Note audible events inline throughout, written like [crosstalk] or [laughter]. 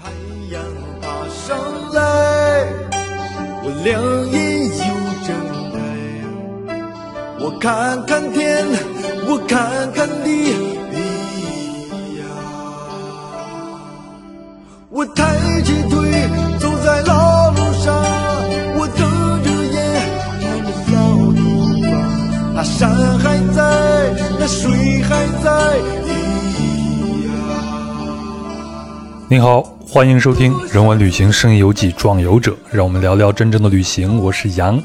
太阳爬上来，我两眼又睁开，我看看天，我看看地，咿呀，我抬起腿走在老路上，我睁着眼看着小地方，那山还在，那水还在，咿呀。你好，欢迎收听《人文旅行声音游记·壮游者》，让我们聊聊真正的旅行。我是杨。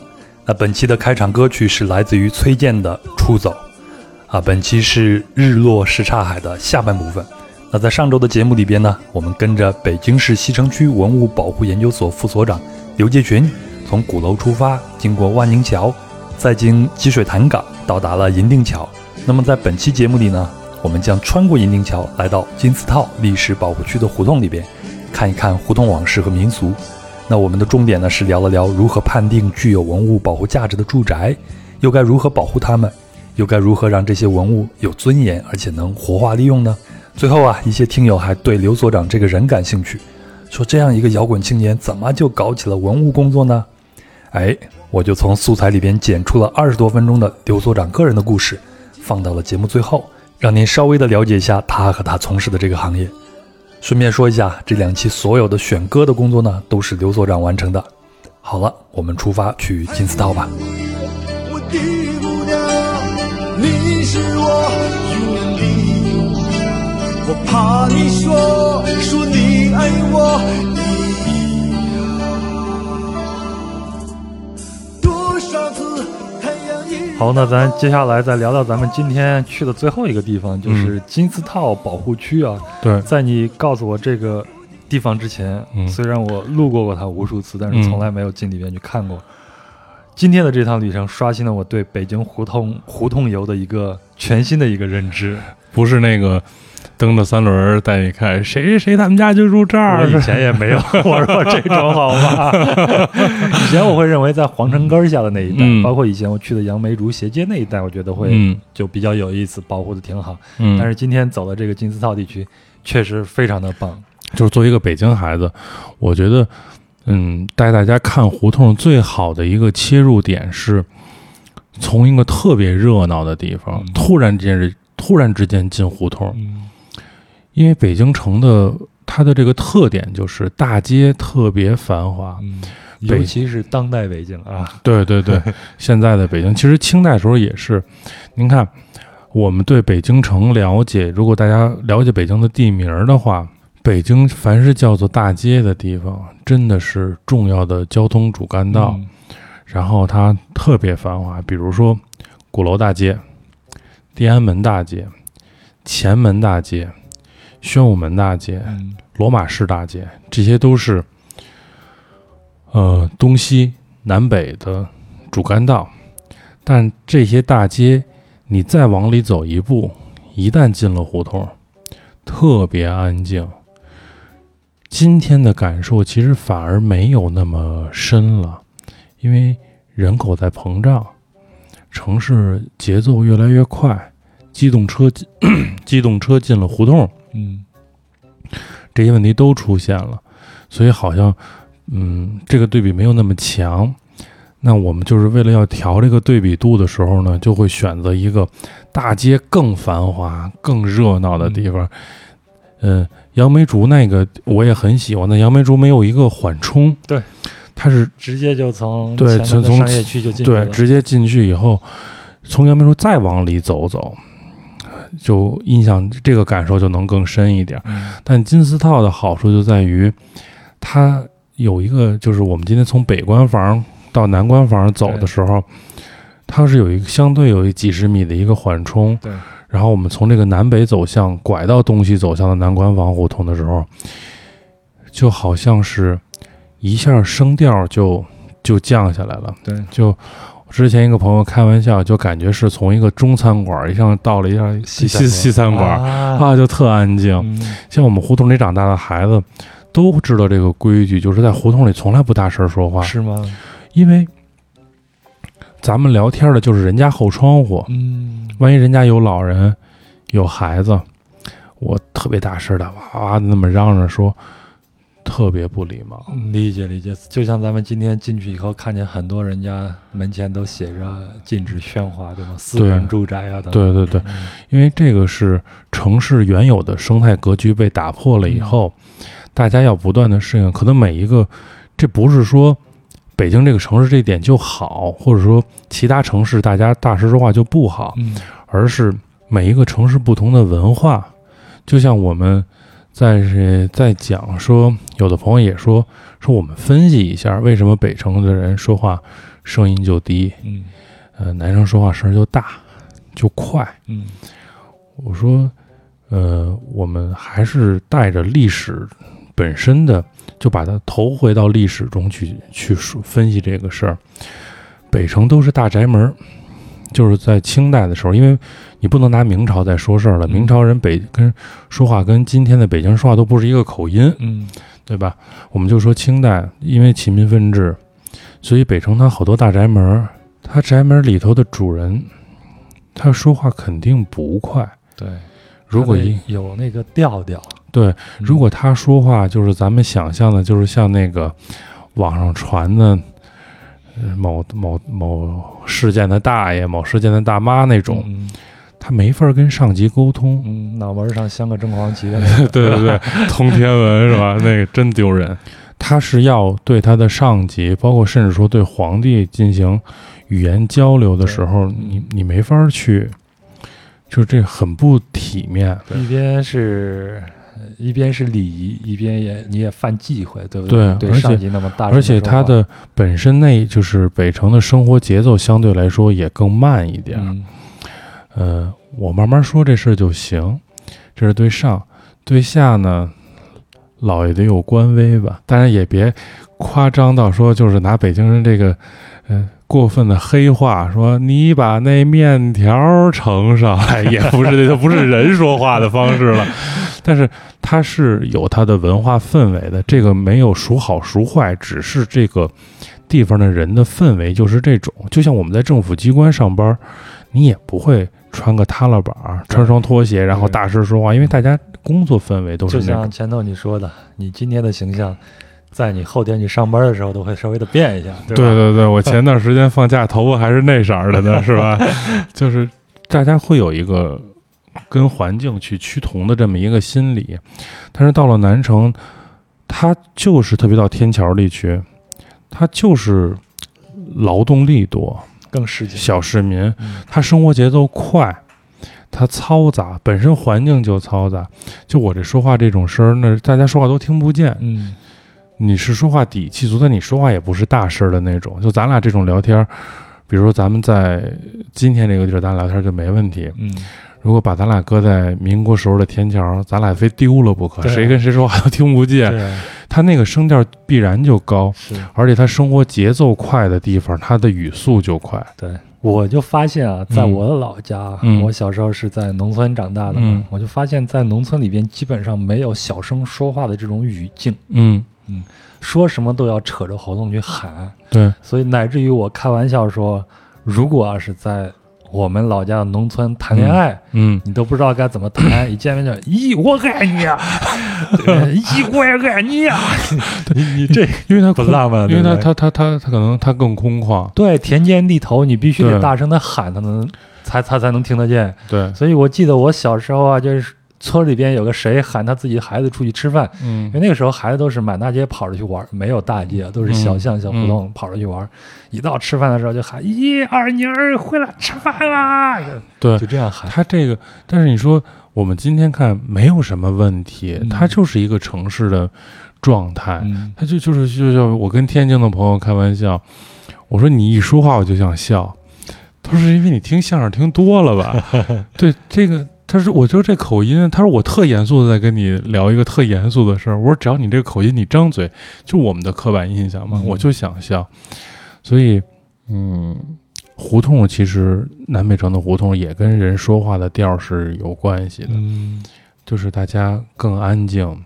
那本期的开场歌曲是来自于崔健的《出走》。啊，本期是日落什刹海的下半部分。那在上周的节目里边呢，我们跟着北京市西城区文物保护研究所副所长刘杰群，从鼓楼出发，经过万宁桥，再经积水潭港，到达了银锭桥。那么在本期节目里呢，我们将穿过银锭桥，来到金丝套历史保护区的胡同里边，看一看胡同往事和民俗。那我们的重点呢是聊了聊如何判定具有文物保护价值的住宅，又该如何保护它们，又该如何让这些文物有尊严而且能活化利用呢？最后啊，一些听友还对刘所长这个人感兴趣，说这样一个摇滚青年怎么就搞起了文物工作呢？哎，我就从素材里边剪出了二十多分钟的刘所长个人的故事，放到了节目最后，让您稍微的了解一下他和他从事的这个行业。顺便说一下，这两期所有的选歌的工作呢，都是刘所长完成的。好了，我们出发去金丝道吧。我的姑娘，你是我永远的永恒。我怕你说说你爱我，好，那咱接下来再聊聊咱们今天去的最后一个地方，就是金丝套保护区啊。对，在你告诉我这个地方之前，嗯虽然我路过过它无数次，但是嗯从来没有进里边去看过。今天的这趟旅程刷新了我对北京胡同胡同游的一个全新的一个认知。不是那个蹬着三轮儿带你看谁谁谁他们家就住这儿。以，前也没有 [laughs] 我说这种，好吧？以前我会认为在皇城根儿下的那一带，嗯。包括以前我去的杨梅竹斜街那一带，我觉得会嗯。就比较有意思，保护的挺好。嗯，但是今天走的这个金丝套地区，确实非常的棒。就是作为一个北京孩子，我觉得，嗯，带大家看胡同最好的一个切入点是，从一个特别热闹的地方，嗯。突然之间突然之间进胡同，嗯因为北京城的它的这个特点就是大街特别繁华，尤其是当代北京啊，对对对，[laughs] 现在的北京，其实清代时候也是。您看，我们对北京城了解，如果大家了解北京的地名的话，北京凡是叫做大街的地方，真的是重要的交通主干道。嗯然后它特别繁华，比如说鼓楼大街、地安门大街、前门大街、宣武门大街、嗯罗马市大街，这些都是呃东西南北的主干道。但这些大街，你再往里走一步，一旦进了胡同，特别安静。今天的感受其实反而没有那么深了，因为人口在膨胀，城市节奏越来越快，机动车进 [coughs] 机动车进了胡同，嗯这些问题都出现了，所以好像，嗯，这个对比没有那么强。那我们就是为了要调这个对比度的时候呢，就会选择一个大街更繁华、更热闹的地方。嗯，杨梅竹那个我也很喜欢，那杨梅竹没有一个缓冲，对，它是直接就从对从从商业区就进去对，直接进去以后，从杨梅竹再往里走走，就印象这个感受就能更深一点。嗯但金丝套的好处就在于，它有一个，就是我们今天从北关房到南关房走的时候，它是有一个相对有一几十米的一个缓冲。对。然后我们从这个南北走向拐到东西走向的南关房胡同的时候，就好像是一下声调就就降下来了。对，就之前一个朋友开玩笑，就感觉是从一个中餐馆一下到了一下西西西餐馆啊，啊，就特安静。嗯。像我们胡同里长大的孩子，都知道这个规矩，就是在胡同里从来不大声说话，是吗？因为咱们聊天的就是人家后窗户，嗯，万一人家有老人、有孩子，我特别大声的哇哇的那么嚷嚷说，特别不礼貌。理解理解，就像咱们今天进去以后，看见很多人家门前都写着禁止喧哗，对吗？私人住宅啊等等。对对对，嗯因为这个是城市原有的生态格局被打破了以后，大家要不断的适应。可能每一个，这不是说北京这个城市这点就好，或者说其他城市大家大实说话就不好，嗯而是每一个城市不同的文化。就像我们在是在讲说，有的朋友也说说我们分析一下为什么北城的人说话声音就低，嗯呃，男生说话声儿就大就快。嗯我说，呃，我们还是带着历史本身的，就把它投回到历史中去去说分析这个事儿。北城都是大宅门儿，就是在清代的时候，因为你不能拿明朝在说事儿了，嗯。明朝人北跟说话跟今天的北京人说话都不是一个口音，嗯。对吧？我们就说清代，因为起民分治，所以北城它好多大宅门儿，它宅门里头的主人，他说话肯定不快。对，如果一有那个调调，对，嗯。如果他说话就是咱们想象的，就是像那个网上传的呃某某某事件的大爷、某事件的大妈那种，嗯他没法跟上级沟通。嗯，脑门上镶个正黄旗的那个，对对对，通天文是吧？那个真丢人。他是要对他的上级，包括甚至说对皇帝进行语言交流的时候，你你没法去，就这很不体面。一边是。一边是礼仪，一边也你也犯忌讳，对不对而且对上级那么大而且他的本身那就是北城的生活节奏相对来说也更慢一点。嗯呃，我慢慢说这事儿就行。这是对上，对下呢，老爷得有官威吧，当然也别夸张到说就是拿北京人这个呃过分的黑话，说你把那面条盛上来，[laughs] 也不是这就不是人说话的方式了。[laughs] 但是它是有它的文化氛围的，这个没有孰好孰坏，只是这个地方的人的氛围就是这种。就像我们在政府机关上班，你也不会穿个踏拉板儿，穿双拖鞋，然后大声说话，因为大家工作氛围都是就那种。像前头你说的，你今天的形象，在你后天去上班的时候都会稍微的变一下，对吧？对对对，我前段时间放假，头发还是那色儿的呢，是吧？[laughs] 就是大家会有一个跟环境去趋同的这么一个心理，但是到了南城，它就是特别到天桥地区，它就是劳动力多，更市井。小市民，嗯他生活节奏快，他嘈杂，本身环境就嘈杂。就我这说话这种声儿，那大家说话都听不见。嗯你是说话底气足，但你说话也不是大声儿的那种。就咱俩这种聊天儿，比如说咱们在今天这个地儿，咱俩聊天儿就没问题。嗯，如果把咱俩搁在民国时候的天桥，咱俩非丢了不可，谁跟谁说话都听不见。对，他那个声调必然就高，而且他生活节奏快的地方，他的语速就快。对。我就发现啊，在嗯我的老家，嗯我小时候是在农村长大的嘛，嗯我就发现，在农村里边基本上没有小声说话的这种语境，嗯，说什么都要扯着喉咙去喊，对，所以乃至于我开玩笑说，如果要是在我们老家的农村谈恋爱，嗯。你都不知道该怎么谈，[laughs] 一见面就咦，我爱你啊，[laughs] 对咦，我也爱你啊，[laughs] 你你这因为他空不浪漫，因为他他他他他可能他更空旷，对田间地头，你必须得大声的喊，他能才他才能听得见。对，所以我记得我小时候啊，就是村里边有个谁喊他自己孩子出去吃饭，嗯因为那个时候孩子都是满大街跑着去玩，没有大街，都是小巷小胡同跑着去玩。一到吃饭的时候就喊：“一，二妮儿回来吃饭啦！”对就这样喊。他这个，但是你说我们今天看没有什么问题，嗯它就是一个城市的状态，嗯，它就就是就像我跟天津的朋友开玩笑，我说你一说话我就想笑，他说是因为你听相声听多了吧？[laughs] 对这个。他说：“我说这口音，他说我特严肃的在跟你聊一个特严肃的事儿。我说只要你这个口音，你张嘴，就我们的刻板印象嘛，嗯我就想笑。所以，嗯，胡同其实南北城的胡同也跟人说话的调儿是有关系的，嗯，就是大家更安静，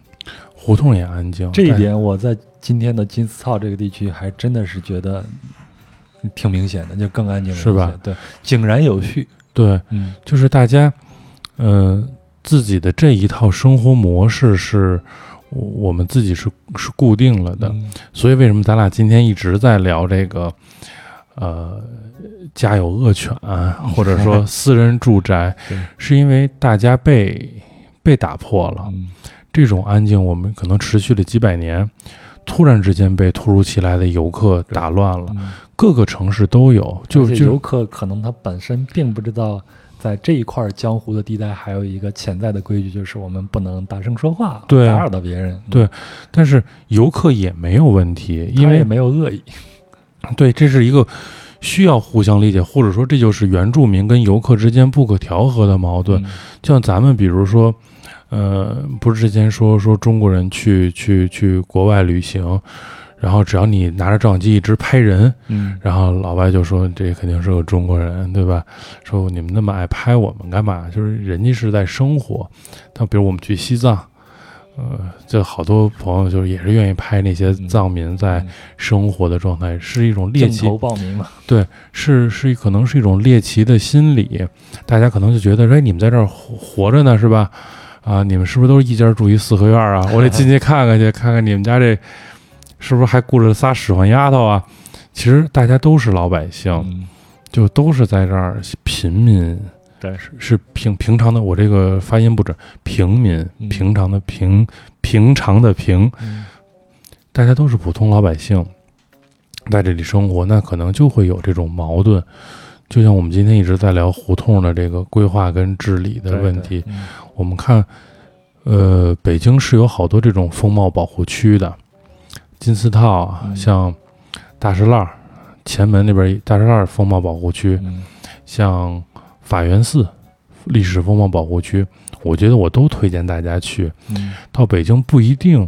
胡同也安静。这一点我在今天的金丝草这个地区还真的是觉得挺明显的，就更安静了是吧？对，井然有序。对，嗯就是大家，呃，自己的这一套生活模式是我我们自己是是固定了的，嗯。所以为什么咱俩今天一直在聊这个，呃，家有恶犬，或者说 [laughs] 私人住宅，是因为大家被被打破了。嗯。这种安静，我们可能持续了几百年，突然之间被突如其来的游客打乱了。嗯。各个城市都有，就是游客可能他本身并不知道，在这一块江湖的地带还有一个潜在的规矩，就是我们不能大声说话，打扰到别人。对但是游客也没有问题，因为也没有恶意。对，这是一个需要互相理解，或者说这就是原住民跟游客之间不可调和的矛盾。嗯就像咱们比如说，呃，不是之前说说中国人去去去国外旅行，然后只要你拿着照相机一直拍人，嗯，然后老外就说这肯定是个中国人，对吧？说你们那么爱拍我们干嘛？就是人家是在生活。但比如我们去西藏，呃，这好多朋友就是也是愿意拍那些藏民在嗯生活的状态，是一种猎奇镜头报名嘛。是是可能是一种猎奇的心理，大家可能就觉得，哎，你们在这儿活活着呢，是吧？啊，你们是不是都是一家住一四合院啊？我得进去看看去，看看你们家这是不是还雇着仨使唤丫头啊？其实大家都是老百姓，嗯，就都是在这儿平民，对，是平平常的。我这个发音不准，平民，嗯平常的平，平常的平，嗯大家都是普通老百姓，在这里生活，那可能就会有这种矛盾。就像我们今天一直在聊胡同的这个规划跟治理的问题，我们看，呃，北京是有好多这种风貌保护区的，金丝套像大石栏、前门那边大石栏风貌保护区，嗯像法源寺历史风貌保护区，我觉得我都推荐大家去。嗯，到北京不一定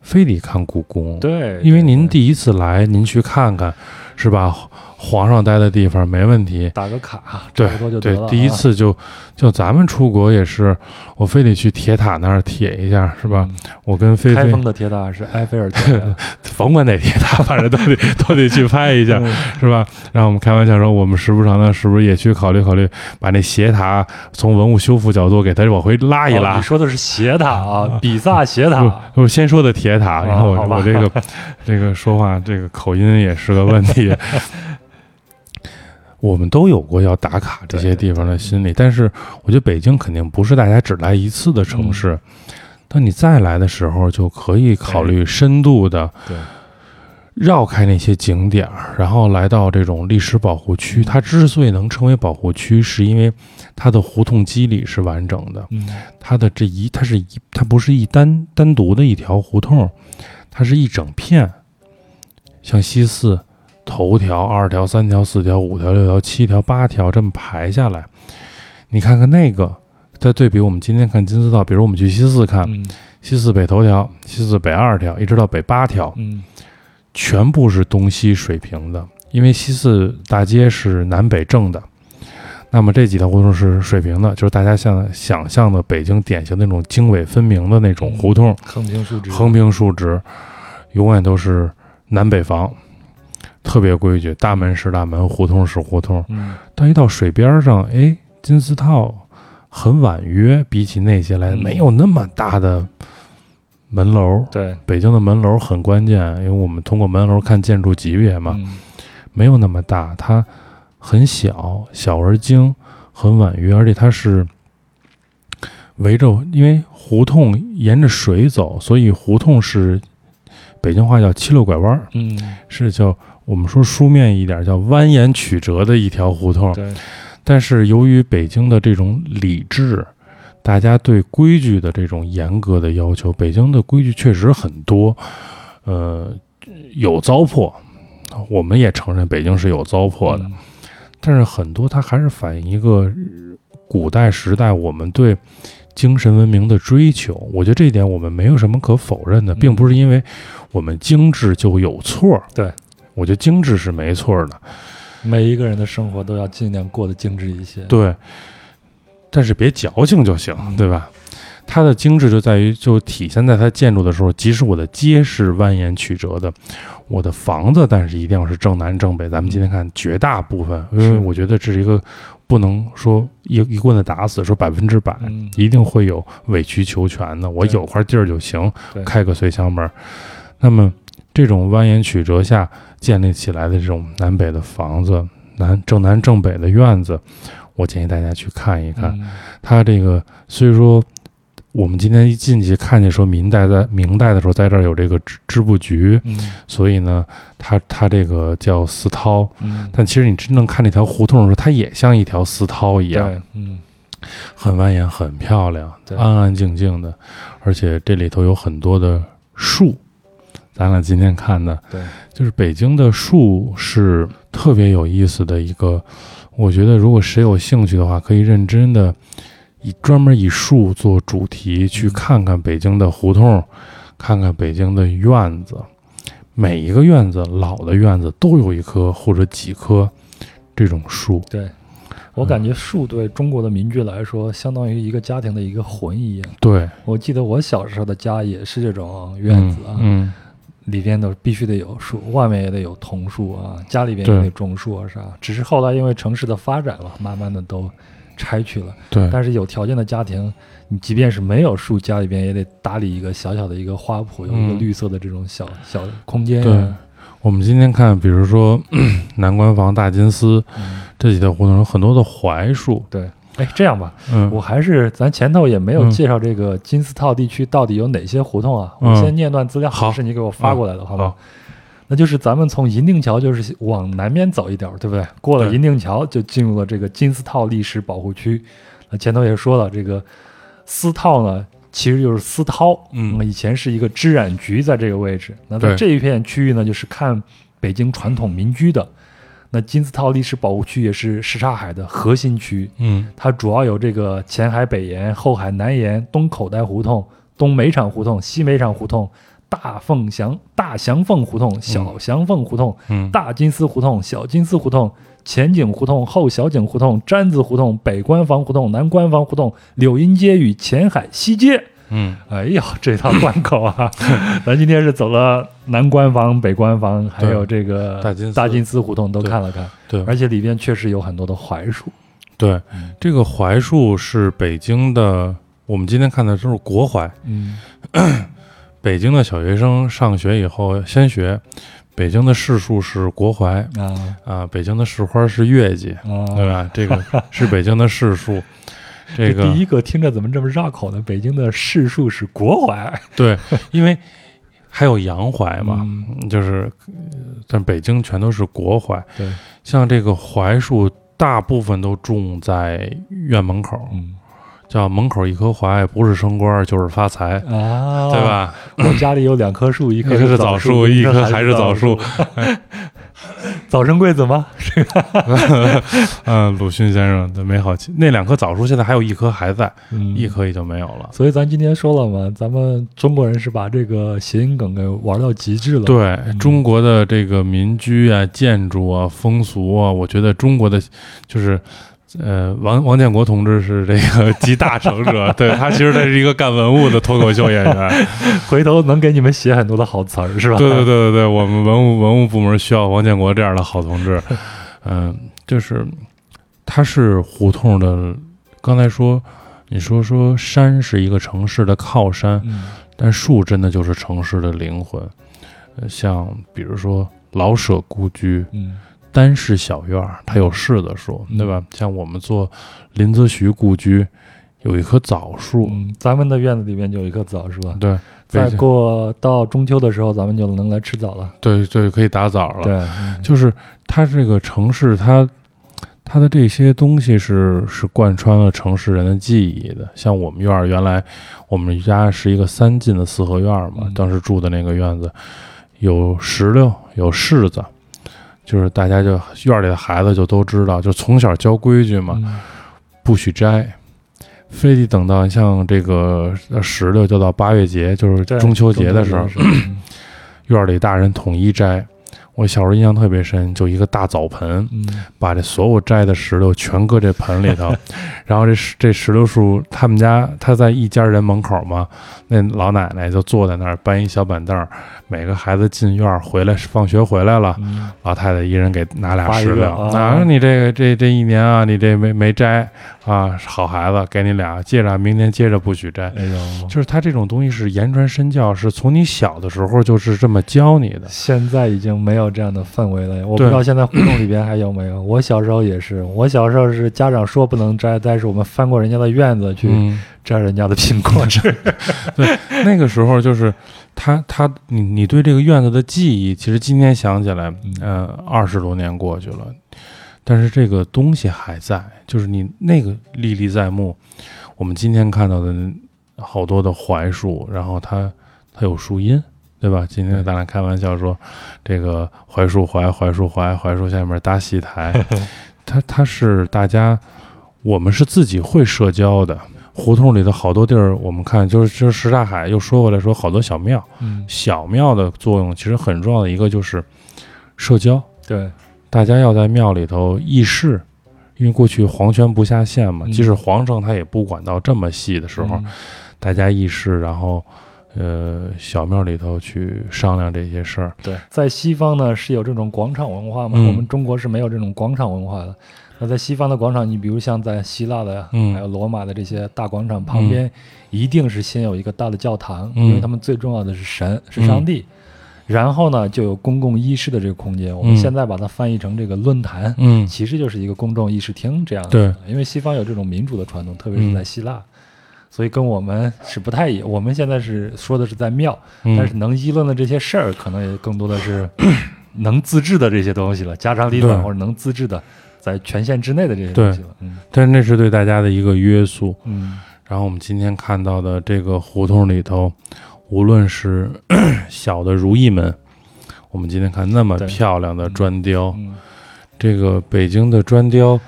非得看故宫，对，因为您第一次来，您去看看，是吧？皇上待的地方没问题。打个卡，对对第一啊次就就咱们出国也是，我非得去铁塔那儿铁一下，是吧？？我跟菲菲开菲封的铁塔是埃菲尔铁塔，[laughs] 甭管哪铁塔，反正都得 [laughs] 都得去拍一下，嗯是吧？然后我们开玩笑说，我们时不常的，是不是也去考虑考虑，把那斜塔从文物修复角度给它往回拉一拉哦你？说的是斜塔啊，比萨斜塔。不，我先说的铁塔，然后我这个这个说话这个口音也是个问题。[laughs] 我们都有过要打卡这些地方的心理，但是我觉得北京肯定不是大家只来一次的城市。当你再来的时候，就可以考虑深度的对，绕开那些景点儿，然后来到这种历史保护区。它之所以能成为保护区，是因为它的胡同肌理是完整的。嗯它的这一，它是一，它不是一单单独的一条胡同，它是一整片，像西四头条、二条、三条、四条、五条、六条、七条、八条这么排下来，你看看那个，再对比我们今天看金丝道，比如我们去西四看，嗯。西四北头条、西四北二条，一直到北八条，嗯。全部是东西水平的，因为西四大街是南北正的。那么这几条胡同是水平的，就是大家像想象的北京典型那种经纬分明的那种胡同，横平竖直，横平竖直，永远都是南北房，特别规矩，大门是大门，胡同是胡同。嗯。但一到水边上，哎，金丝套很婉约，比起那些来，嗯。没有那么大的门楼。对。北京的门楼很关键，因为我们通过门楼看建筑级别嘛，嗯。没有那么大，它很小，小而精，很婉约，而且它是围着，因为胡同沿着水走，所以胡同是北京话叫七六拐弯儿，嗯。是叫我们说书面一点叫蜿蜒曲折的一条胡同。对但是由于北京的这种理智，大家对规矩的这种严格的要求，北京的规矩确实很多，呃，有糟粕，我们也承认北京是有糟粕的，嗯但是很多它还是反映一个呃古代时代我们对精神文明的追求。我觉得这一点我们没有什么可否认的，嗯并不是因为我们精致就有错儿。对，我觉得精致是没错儿的。每一个人的生活都要尽量过得精致一些。对，但是别矫情就行，对吧？它的精致就在于，就体现在它建筑的时候，即使我的街是蜿蜒曲折的，我的房子，但是一定要是正南正北。咱们今天看绝大部分，因为我觉得这是一个不能说一一棍子打死，说百分之百，嗯一定会有委曲求全的。我有块地儿就行，开个随香门儿。那么这种蜿蜒曲折下建立起来的这种南北的房子，南正南正北的院子，我建议大家去看一看。嗯它这个所以说，我们今天一进去看见说明代在明代的时候，在这儿有这个织织布局，嗯所以呢，它它这个叫丝绦。嗯，但其实你真正看这条胡同的时候，它也像一条丝绦一样，嗯很蜿蜒，很漂亮，安安静静的，而且这里头有很多的树。咱俩今天看的，对，就是北京的树是特别有意思的一个。我觉得如果谁有兴趣的话，可以认真的以专门以树做主题去看看北京的胡同，看看北京的院子。每一个院子，老的院子都有一棵或者几棵这种树。对。我感觉树对中国的民居来说，相当于一个家庭的一个魂一样。对，我记得我小时候的家也是这种院子啊，嗯，里边都必须得有树，外面也得有桐树啊，家里边也得种树啊啥。只是后来因为城市的发展了，慢慢的都拆去了。嗯对，但是有条件的家庭，你即便是没有树，家里边也得打理一个小小的一个花圃，有一个嗯绿色的这种小小空间、对啊。我们今天看，比如说 [clears throat] 南关房、大金丝嗯，这几条胡同有很多的槐树。对。哎，这样吧，嗯，我还是咱前头也没有嗯介绍这个金丝套地区到底有哪些胡同啊。嗯我先念段资料，好是你给我发过来的，好吗？好那就是咱们从银锭桥就是往南边走一点，对不对？过了银锭桥就进入了这个金丝套历史保护区。那前头也说了，这个丝套呢，其实就是丝绦，嗯那以前是一个织染局在这个位置。那在这一片区域呢，就是看北京传统民居的。那金字塔历史保护区也是什刹海的核心区，嗯。它主要有这个前海北沿、后海南沿、东口袋胡同、东煤厂胡同、西煤厂胡同、大凤祥、大祥凤胡同、小祥凤胡同、嗯，大金丝胡同、小金丝胡同、前井胡同、后小井胡同、毡子胡同、北关房胡同、南关房胡同、柳荫街与前海西街。嗯哎呀，这套关口啊！[laughs] 咱今天是走了南关房、北关房，还有这个大金大金丝胡同都看了看，对而且里边确实有很多的槐树。对嗯，这个槐树是北京的，我们今天看的都是国槐。嗯 [clears throat] 北京的小学生上学以后先学，北京的市树是国槐啊啊，北京的市花是月季，啊，对吧？这个是北京的市树。[laughs] 这个第一个听着怎么这么绕口呢？北京的市树是国槐 [laughs] 对，因为还有洋槐嘛，嗯就是，呃但北京全都是国槐。对，像这个槐树，大部分都种在院门口，嗯叫门口一棵槐，不是升官就是发财，啊，对？吧？我家里有两棵树，一棵是枣枣树，一棵还是枣树。[laughs] [laughs] 早生贵子吗？[laughs] 嗯，鲁迅先生的美好期，那两棵枣树现在还有一棵还在，嗯一棵也就没有了。所以咱今天说了嘛，咱们中国人是把这个谐音梗给玩到极致了。，对中国的这个民居啊、建筑啊、风俗啊，我觉得中国的就是。呃，王王建国同志是这个 [laughs] 集大成者，对他其实他是一个干文物的脱口秀演员，[laughs] 回头能给你们写很多的好词儿，是吧？对对对对对，我们文物文物部门需要王建国这样的好同志。[laughs] 嗯、就是他是胡同的。刚才说，你说说山是一个城市的靠山，嗯但树真的就是城市的灵魂。呃，像比如说老舍故居嗯单室小院儿，它有柿子树，嗯对吧？像我们做林则徐故居，有一棵枣树，嗯，咱们的院子里面就有一棵枣，是吧？对，再过到中秋的时候，咱们就能来吃枣了。对对，可以打枣了。对，嗯就是它这个城市，它它的这些东西是是贯穿了城市人的记忆的。像我们院儿，原来我们家是一个三进的四合院儿嘛，嗯当时住的那个院子有石榴，有柿子，就是大家就院儿里的孩子就都知道，就从小教规矩嘛，嗯不许摘。非得等到像这个呃石榴，就到八月节，就是中秋节的时候，[clears throat] 院儿里大人统一摘。我小时候印象特别深，就一个大澡盆，嗯把这所有摘的石榴全搁这盆里头，[laughs] 然后这石这石榴树，他们家他在一家人门口嘛，那老奶奶就坐在那儿搬一小板凳儿，每个孩子进院儿回来放学回来了，嗯老太太一人给拿俩石榴，个啊啊，你这个这这一年啊，你这没没摘啊，好孩子，给你俩，接着明年接着不许摘。哎，就是他这种东西是言传身教，是从你小的时候就是这么教你的。现在已经没有这样的氛围了，我不知道现在胡同里边还有没有。[clears throat] 我小时候也是，我小时候是家长说不能摘，但是我们翻过人家的院子去嗯，摘人家的苹果吃。[laughs] 那个时候就是他他你你对这个院子的记忆，其实今天想起来，嗯呃，二十多年过去了，但是这个东西还在，就是你那个历历在目。我们今天看到的好多的槐树，然后它它有树荫，对吧？今天咱俩开玩笑说，这个槐树槐，槐树槐，槐树下面搭戏台，[laughs] 它它是大家，我们是自己会社交的。胡同里的好多地儿，我们看就是就是什刹海又说回来说，好多小庙，嗯，小庙的作用其实很重要的一个就是社交，对，大家要在庙里头议事，因为过去皇权不下县嘛，嗯。即使皇上他也不管到这么细的时候，嗯。大家议事，然后呃小庙里头去商量这些事儿。对，在西方呢是有这种广场文化嘛，嗯我们中国是没有这种广场文化的。那在西方的广场，你比如像在希腊的呀，嗯还有罗马的这些大广场旁边，一定是先有一个大的教堂，嗯因为他们最重要的是神，是上帝。然后呢，就有公共议事的这个空间。我们嗯现在把它翻译成这个论坛，嗯其实就是一个公众议事厅这样的。对，因为西方有这种民主的传统，特别是在希腊，所以跟我们是不太一样。我们现在是说的是在庙，嗯但是能议论的这些事儿，可能也更多的是 [coughs] 能自制的这些东西了，家长里短或者能自制的，在权限之内的这些东西了。嗯但是那是对大家的一个约束。嗯然后我们今天看到的这个胡同里头，无论是 [coughs] 小的如意门，我们今天看那么漂亮的砖雕，嗯这个北京的砖雕，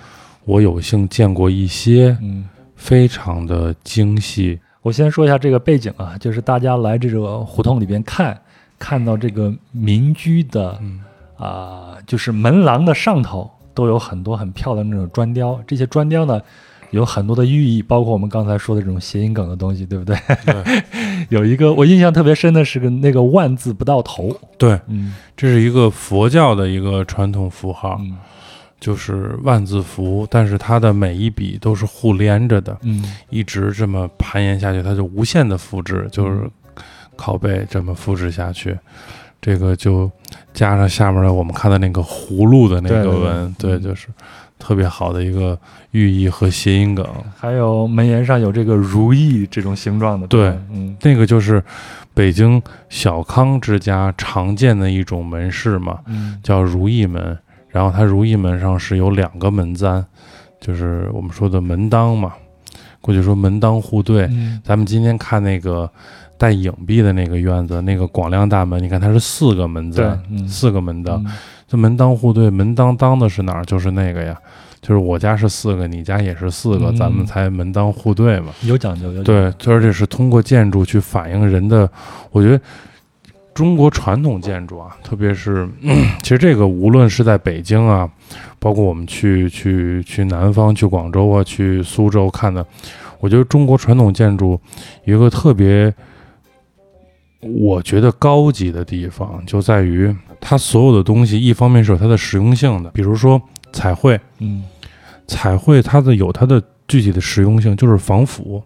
我有幸见过一些，嗯。非常的精细。我先说一下这个背景啊，就是大家来这个胡同里边看，看到这个民居的嗯。啊、就是门廊的上头都有很多很漂亮的那种砖雕，这些砖雕呢有很多的寓意，包括我们刚才说的这种谐音梗的东西，对不对？对。[laughs] 有一个我印象特别深的是个那个万字不到头，对，嗯。这是一个佛教的一个传统符号，嗯就是万字符，但是它的每一笔都是互连着的，嗯。一直这么攀岩下去，它就无限的复制，就是拷贝这么复制下去。这个就加上下面的我们看的那个葫芦的那对对个纹，对嗯。就是特别好的一个寓意和谐音梗。还有门檐上有这个如意这种形状的，对嗯。那个就是北京小康之家常见的一种门市嘛，嗯。叫如意门。然后它如意门上是有两个门簪，就是我们说的门当嘛。过去说门当户对，嗯咱们今天看那个带影壁的那个院子，那个广亮大门，你看它是四个门簪，嗯四个门当，嗯这门当户对，门当当的是哪儿？就是那个呀，就是我家是四个，你家也是四个，嗯咱们才门当户对嘛。有讲究，有讲究，对，而且是通过建筑去反映人的，我觉得中国传统建筑啊，特别是、[clears throat] 其实这个无论是在北京啊，包括我们去去去南方、去广州啊、去苏州看的，我觉得中国传统建筑有一个特别，我觉得高级的地方，就在于它所有的东西，一方面是有它的实用性的，比如说彩绘，嗯彩绘它的有它的具体的实用性，就是防腐。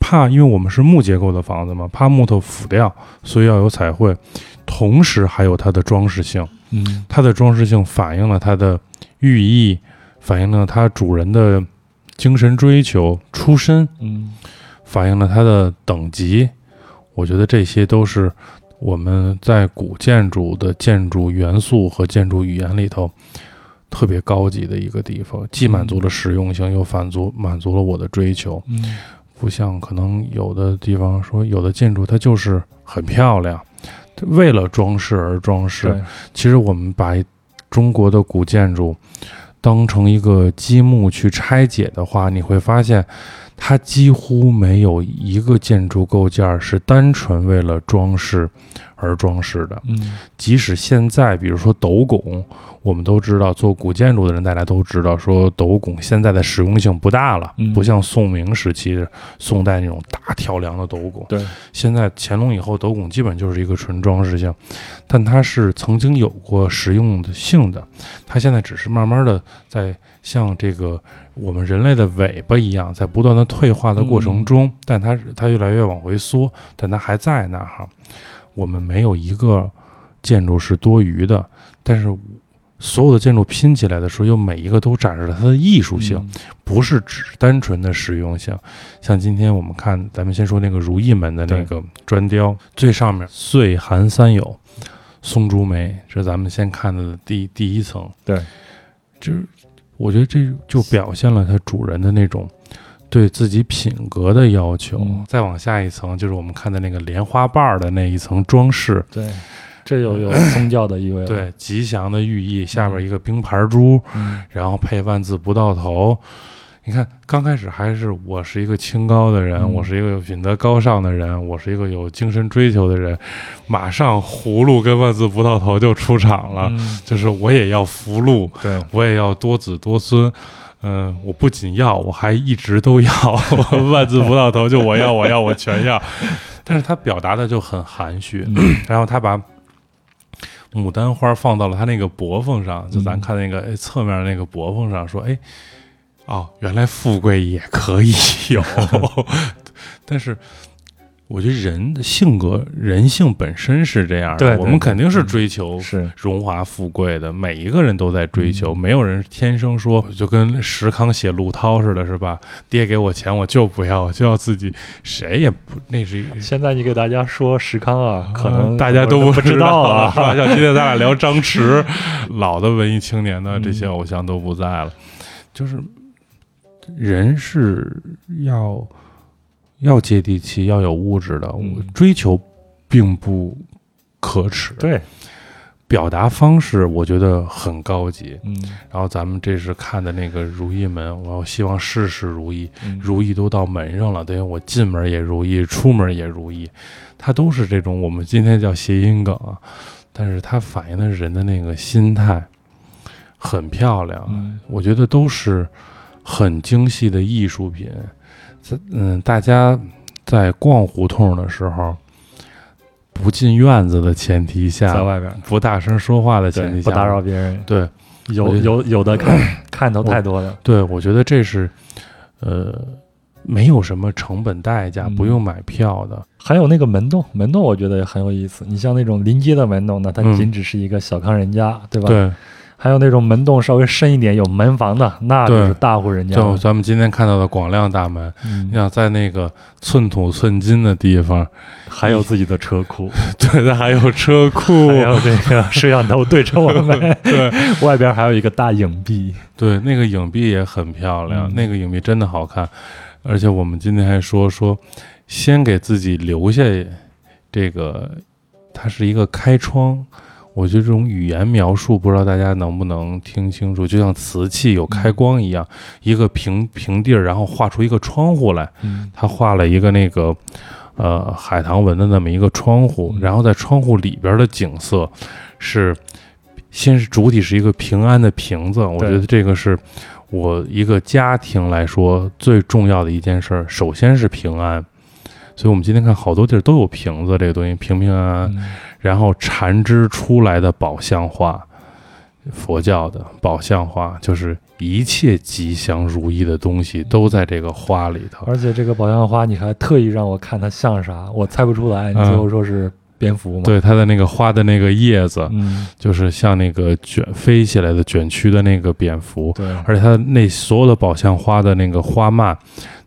怕，因为我们是木结构的房子嘛，怕木头腐掉，所以要有彩绘。同时还有它的装饰性，嗯它的装饰性反映了它的寓意，反映了它主人的精神追求、出身，嗯反映了它的等级。我觉得这些都是我们在古建筑的建筑元素和建筑语言里头特别高级的一个地方，既满足了实用性，又满足满足了我的追求。嗯不像可能有的地方说，有的建筑它就是很漂亮，为了装饰而装饰。其实我们把中国的古建筑当成一个积木去拆解的话，你会发现，它几乎没有一个建筑构件是单纯为了装饰而装饰的。嗯即使现在，比如说斗拱，我们都知道，做古建筑的人大家都知道，说斗拱现在的实用性不大了，嗯不像宋明时期宋代那种大挑梁的斗拱。对，现在乾隆以后，斗拱基本就是一个纯装饰性，但它是曾经有过实用性的，它现在只是慢慢的在向这个我们人类的尾巴一样，在不断的退化的过程中，但它它越来越往回缩，但它还在那儿哈。我们没有一个建筑是多余的，但是所有的建筑拼起来的时候，又每一个都展示了它的艺术性，嗯不是只单纯的实用性。像今天我们看，咱们先说那个如意门的那个砖雕，最上面“岁寒三友”，松竹梅，这是咱们先看到的第第一层。对，就是我觉得这就表现了它主人的那种。对自己品格的要求，嗯再往下一层就是我们看的那个莲花瓣儿的那一层装饰，对，这又有宗教的意味了。对吉祥的寓意。下边一个冰盘珠，嗯，然后配万字不到头。你看，刚开始还是我是一个清高的人，嗯我是一个品德高尚的人，我是一个有精神追求的人，马上葫芦跟万字葡萄头就出场了，嗯就是我也要福禄，对，我也要多子多孙。嗯，我不仅要，我还一直都要，[laughs] 万字葡萄头就我要，我要，我全要。但是他表达的就很含蓄，嗯然后他把牡丹花放到了他那个脖缝上，就咱嗯看那个哎侧面那个脖缝上，说哎，哦，原来富贵也可以有，[laughs] 但是。我觉得人的性格、人性本身是这样的，对对我们肯定是追求是，荣华富贵的，每一个人都在追求，嗯没有人天生说就跟石康写陆涛似的，是吧？爹给我钱，我就不要，我就要自己，谁也不，那是现在你给大家说石康啊，可能呃大家都不知道了，[laughs] 是吧？啊。像今天咱俩聊张弛，老的文艺青年的这些嗯偶像都不在了，就是人是要要接地气，要有物质的，嗯。我追求并不可耻，对，表达方式我觉得很高级。嗯。然后咱们这是看的那个如意门，我希望事事如意，嗯。如意都到门上了，等于我进门也如意，出门也如意，它都是这种我们今天叫谐音梗啊，但是它反映的是人的那个心态，很漂亮，嗯。我觉得都是很精细的艺术品。在嗯，大家在逛胡同的时候，不进院子的前提下，在外边，不大声说话的前，提下，不打扰别人，对有有有的看 [clears throat] 看头太多了。对，我觉得这是，呃，没有什么成本代价，嗯不用买票的。还有那个门洞，门洞我觉得也很有意思。你像那种临街的门洞呢，它嗯仅只是一个小康人家，对吧？。对，还有那种门洞稍微深一点，有门房的，那就是大户人家。就咱们今天看到的广亮大门，嗯你想在那个寸土寸金的地方，还有自己的车库，[laughs] 对，它还有车库还，有这个摄像头对着我们，[laughs] 对外边还有一个大影壁。对，那个影壁也很漂亮，嗯那个影壁真的好看。而且我们今天还说说，先给自己留下这个，它是一个开窗。我觉得这种语言描述，不知道大家能不能听清楚，就像瓷器有开光一样，一个平平地儿，然后画出一个窗户来。嗯他画了一个那个呃海棠纹的那么一个窗户嗯，然后在窗户里边的景色是，先是主体是一个平安的瓶子，我觉得这个是我一个家庭来说最重要的一件事儿，首先是平安。所以我们今天看好多地儿都有瓶子这个东西，平平安安。嗯然后缠枝出来的宝相花，佛教的宝相花就是一切吉祥如意的东西都在这个花里头。而且这个宝相花，你还特意让我看它像啥，我猜不出来。你嗯最后说是蝙蝠吗？，对它的那个花的那个叶子，嗯，就是像那个卷飞起来的卷曲的那个蝙蝠，对，而且它那所有的宝相花的那个花蔓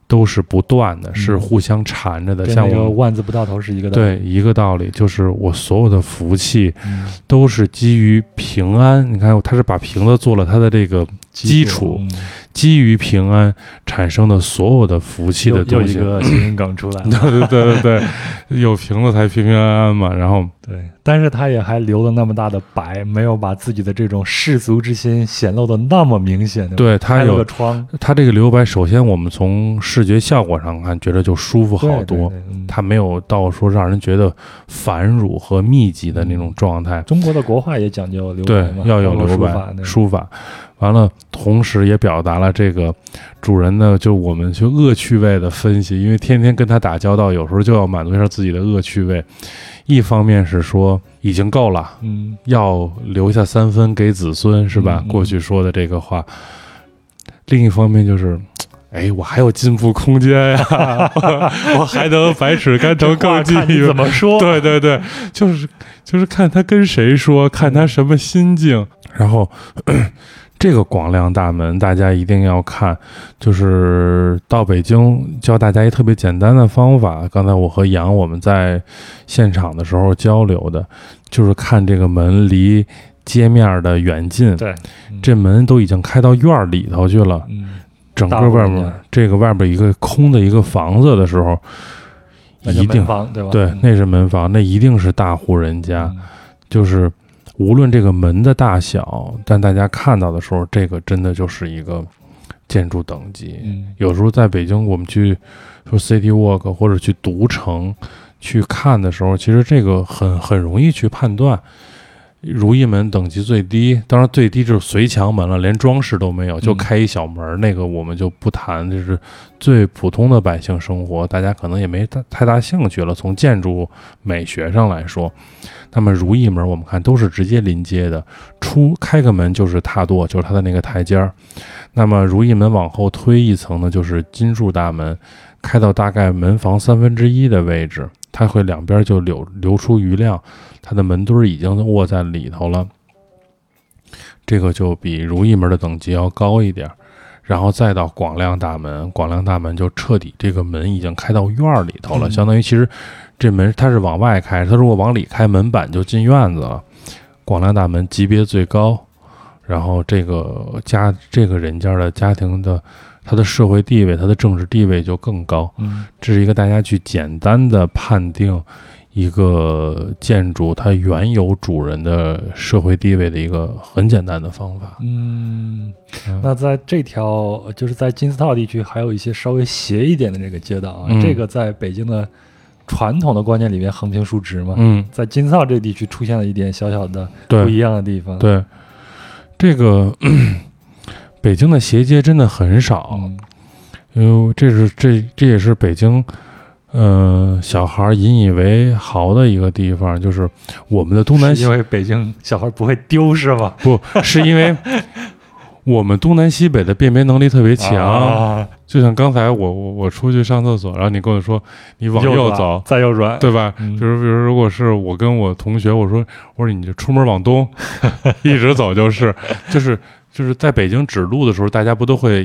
都是不断的，是互相缠着的，像我。万字不到头是一个道理。对，一个道理，就是我所有的福气嗯，都是基于平安。你看，他是把瓶子做了他的这个基础，嗯基于平安产生的所有的福气的东西。个谐音梗出来了。[laughs] 对对对对对，有瓶子才平平安安嘛。然后对，但是他也还留了那么大的白，没有把自己的这种世俗之心显露的那么明显。吧对他开了有个窗，他这个留白，首先我们从视觉效果上看，觉得就舒服好多。对对对嗯它没有到说让人觉得繁缛和密集的那种状态。中国的国画也讲究留白嘛，，要有留白书法，完了，同时也表达了这个主人呢，就我们去恶趣味的分析，因为天天跟他打交道，有时候就要满足一下自己的恶趣味。一方面是说已经够了，嗯要留下三分给子孙，是吧？嗯嗯过去说的这个话。另一方面就是，[tsk] 哎，我还有进步空间呀，我 [laughs] [laughs] 我还能百尺竿头更进一步 [laughs] 怎。么说？对对对，就是就是看他跟谁说，看他什么心境。然后这个广亮大门，大家一定要看。就是到北京教大家一特别简单的方法。刚才我和杨我们在现场的时候交流的，就是看这个门离街面的远近。对，嗯这门都已经开到院里头去了，嗯，整个外面这个外边一个空的一个房子的时候，一定对吧？对嗯，那是门房，那一定是大户人家。嗯就是无论这个门的大小，但大家看到的时候，这个真的就是一个建筑等级。嗯有时候在北京，我们去说 City Walk 或者去独城去看的时候，其实这个很很容易去判断。如意门等级最低，当然最低就是随墙门了，连装饰都没有，就嗯开一小门儿，那个我们就不谈，就是最普通的百姓生活，大家可能也没太太大兴趣了。从建筑美学上来说，那么如意门我们看都是直接临街的，出开个门就是踏垛，就是它的那个台阶儿。那么如意门往后推一层呢，就是金柱大门，开到大概门房三分之一的位置，它会两边就流流出余量，它的门墩儿已经卧在里头了。这个就比如意门的等级要高一点儿，然后再到广亮大门，广亮大门就彻底这个门已经开到院儿里头了，嗯相当于其实这门它是往外开，它如果往里开，门板就进院子了。广亮大门级别最高，然后这个家这个人家的家庭的他的社会地位、他的政治地位就更高。嗯这是一个大家去简单的判定一个建筑它原有主人的社会地位的一个很简单的方法。嗯，嗯那在这条就是在金丝套地区，还有一些稍微斜一点的这个街道啊，嗯这个在北京的传统的观念里面横平竖直嘛，嗯，在金丝套这个地区出现了一点小小的，不一样的地方。，对，这个北京的斜街真的很少，嗯。因为这是这这也是北京，呃，小孩引以为豪的一个地方，就是我们的东南西是因为北京小孩不会丢是吗？不是因为 [laughs] 我们东南西北的辨别能力特别强，啊。就像刚才我我我出去上厕所，然后你跟我说你往右走，再右转，对吧？嗯。比如比如如果是我跟我同学，我说我说你就出门往东，[laughs] 一直走就是。就是就是在北京指路的时候，大家不都会，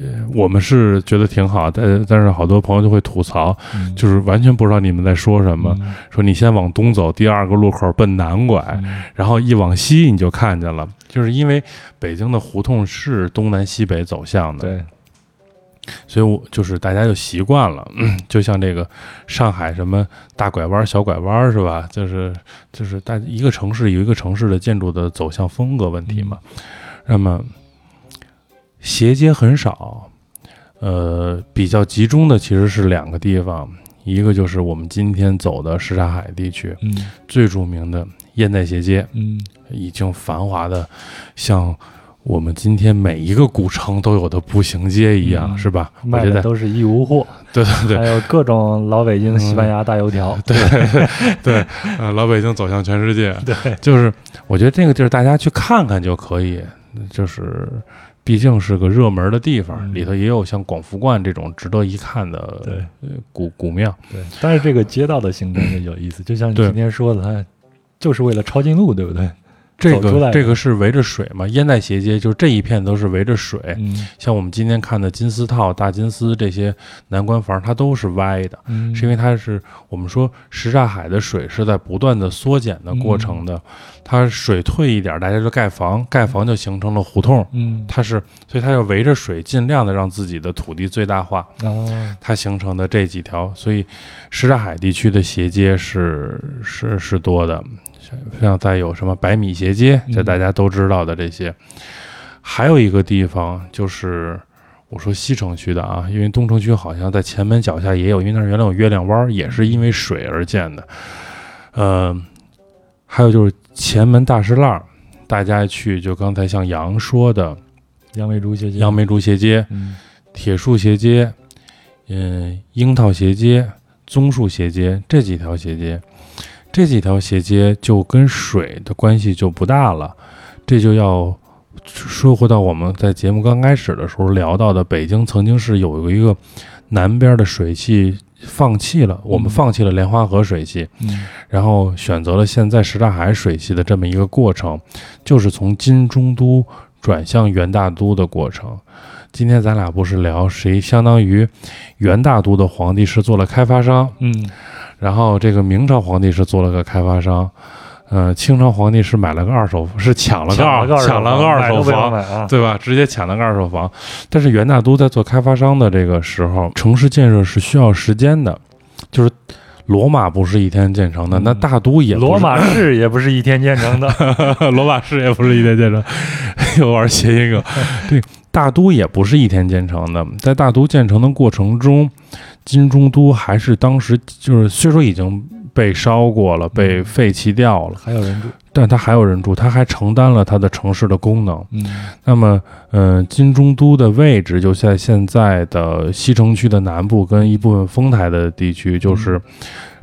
呃我们是觉得挺好，但但是好多朋友就会吐槽，嗯就是完全不知道你们在说什么。嗯说你先往东走，第二个路口奔南拐，嗯然后一往西你就看见了，就是因为北京的胡同是东南西北走向的，对，所以我就是大家就习惯了，嗯 [clears throat] 就像这个上海什么大拐弯、小拐弯是吧？就是就是大一个城市有一个城市的建筑的走向风格问题嘛。那么斜街很少，呃，比较集中的其实是两个地方，一个就是我们今天走的什刹海地区嗯。最著名的烟袋斜街，嗯。已经繁华的像我们今天每一个古城都有的步行街一样，嗯。是吧？我卖觉得的都是义乌货，[laughs] 对对对。还有各种老北京西班牙大油条。[laughs] 对对，呃，老北京走向全世界，[laughs] 对，就是我觉得这个地儿大家去看看就可以，就是毕竟是个热门的地方，嗯里头也有像广福观这种值得一看的对呃古古庙。对，但是这个街道的形成就有意思，就像你今天说的，它就是为了抄近路，对不对？这个这个是围着水嘛，烟袋斜街就这一片都是围着水，嗯。像我们今天看的金丝套、大金丝这些南关房，它都是歪的，嗯，是因为它是我们说什刹海的水是在不断的缩减的过程的，它水退一点，大家就盖房，盖房就形成了胡同，嗯。它是所以它要围着水，尽量的让自己的土地最大化，哦。它形成的这几条，所以什刹海地区的斜街是是是多的，像再有什么百米斜街，这嗯大家都知道的这些。还有一个地方就是我说西城区的啊，因为东城区好像在前门脚下也有，因为那儿原来有月亮湾，也是因为水而建的。呃，还有就是前门大石烂，大家去就刚才像杨说的杨梅竹斜街，杨梅竹斜街、嗯铁树斜街、嗯樱桃斜街、棕树斜街这几条斜街，这几条斜街就跟水的关系就不大了，这就要说回到我们在节目刚开始的时候聊到的，北京曾经是有一个南边的水系放弃了，我们嗯。放弃了莲花河水系，嗯。然后选择了现在什刹海水系的这么一个过程，就是从金中都转向元大都的过程。今天咱俩不是聊谁相当于元大都的皇帝是做了开发商，嗯然后这个明朝皇帝是做了个开发商，呃，清朝皇帝是买了个二手，是抢了个二抢抢了个二手房，啊，对吧？直接抢了个二手房。但是元大都在做开发商的这个时候，城市建设是需要时间的，就是罗马不是一天建成的，嗯那大都也罗马市也不是一天建成的，[laughs] 罗马市也不是一天建成，[laughs] 又玩谐音梗。对，大都也不是一天建成的，在大都建成的过程中，金中都还是当时就是虽说已经被烧过了，被废弃掉了，还有人住，但它还有人住，它还承担了它的城市的功能。嗯。那么，嗯、金中都的位置就在现在的西城区的南部，跟一部分丰台的地区，就是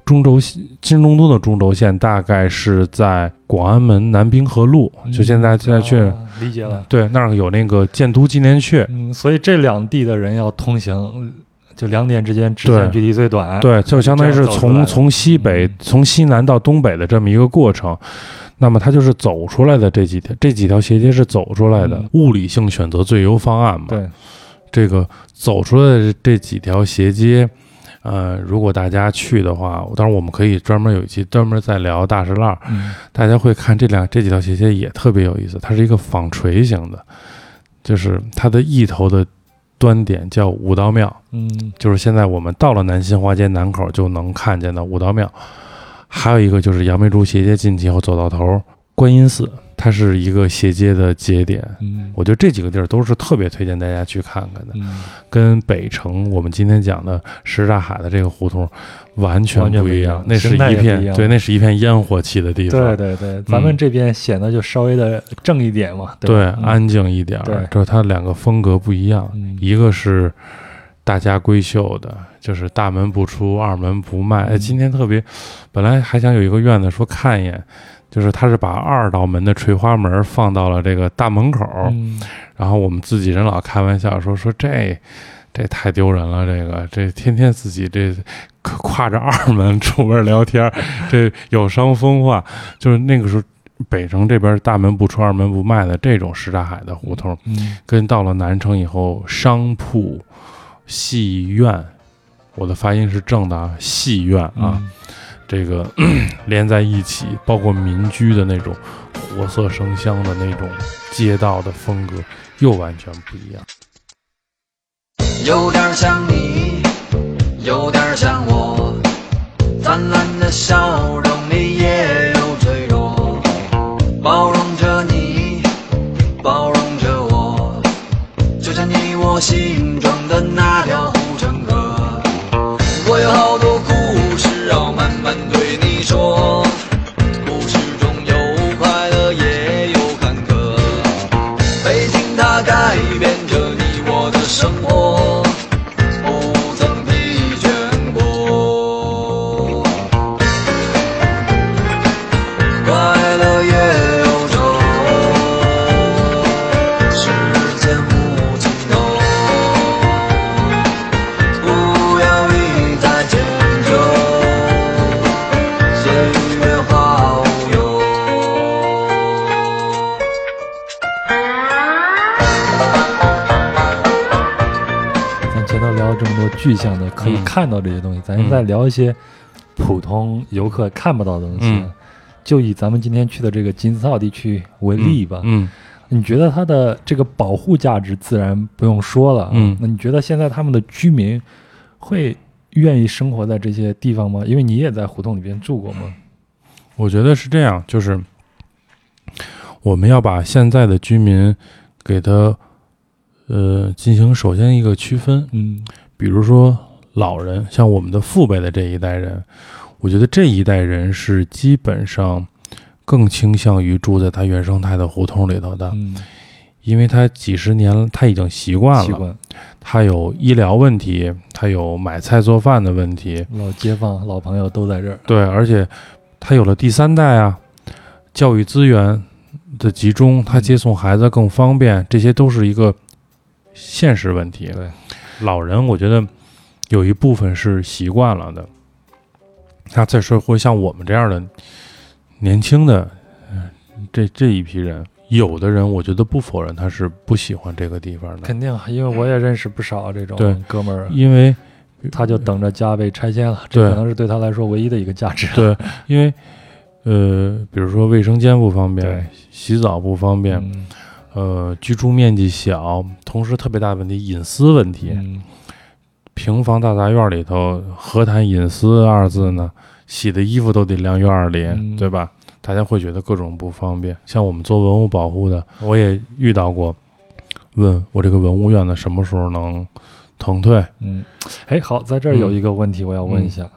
中轴线金中都的中轴线大概是在广安门南滨河路，就现在现在去、啊理解了，对那儿有那个建都纪念阙。嗯，所以这两地的人要通行，就两点之间直线距离最短，对，就相当于是从从西北、嗯。从西南到东北的这么一个过程。那么它就是走出来的这几条，这几条斜街是走出来的，嗯。物理性选择最优方案嘛。对，这个走出来的这几条斜街，呃，如果大家去的话，当然我们可以专门有一期专门再聊大石烂，嗯。大家会看这两这几条斜街也特别有意思，它是一个纺锤形的，就是它的一头的端点叫五道庙，嗯。就是现在我们到了南新华街南口就能看见的五道庙，还有一个就是杨梅竹斜街进去以后走到头观音寺，它是一个斜街的节点。嗯。我觉得这几个地儿都是特别推荐大家去看看的。嗯，跟北城我们今天讲的什刹海的这个胡同完全不一样那是一一片样。对，那是一片烟火气的地方，对对对，咱们这边显得就稍微的正一点嘛，对安静一点儿对，就是它两个风格不一样，嗯。一个是大家闺秀的，就是大门不出二门不迈。哎，嗯今天特别，本来还想有一个院子说看一眼。就是他是把二道门的垂花门放到了这个大门口，嗯然后我们自己人老开玩笑说说这这太丢人了，这个这天天自己这跨着二门出门聊天，[laughs] 这有伤风化。就是那个时候北城这边大门不出二门不迈的这种什刹海的胡同，嗯跟到了南城以后商铺、戏院，我的发音是正的啊，戏院啊，嗯这个 [clears throat] 连在一起，包括民居的那种活色生香的那种街道的风格，又完全不一样。有点像你，有点像我，灿烂的笑容里也有脆弱，包容着你，包容着我，就像你我心中的那条。么多具象的可以嗯看到这些东西，咱嗯再聊一些普通游客看不到的东西。嗯。就以咱们今天去的这个金字塔地区为例吧，嗯，你觉得它的这个保护价值自然不用说了，嗯。那你觉得现在他们的居民会愿意生活在这些地方吗？因为你也在胡同里边住过吗，我觉得是这样，就是我们要把现在的居民给他呃进行首先一个区分，嗯比如说老人，像我们的父辈的这一代人，我觉得这一代人是基本上更倾向于住在他原生态的胡同里头的，嗯，因为他几十年他已经习惯了，习惯。他有医疗问题，他有买菜做饭的问题，老街坊、老朋友都在这儿。对，而且他有了第三代啊，教育资源的集中，他接送孩子更方便，这些都是一个现实问题。对，老人我觉得有一部分是习惯了的，那再说会像我们这样的年轻的，嗯，这这一批人，有的人我觉得不否认他是不喜欢这个地方的，肯定，因为我也认识不少这种对哥们儿，因为他就等着家被拆迁了，这可能是对他来说唯一的一个价值。对，因为呃，比如说卫生间不方便，洗澡不方便，嗯呃，居住面积小，同时特别大的问题，隐私问题。嗯，平房大杂院里头，何谈隐私二字呢？洗的衣服都得晾院里，嗯对吧？大家会觉得各种不方便。像我们做文物保护的，我也遇到过，问我这个文物院子什么时候能腾退？嗯，哎，好，在这儿有一个问题我要问一下，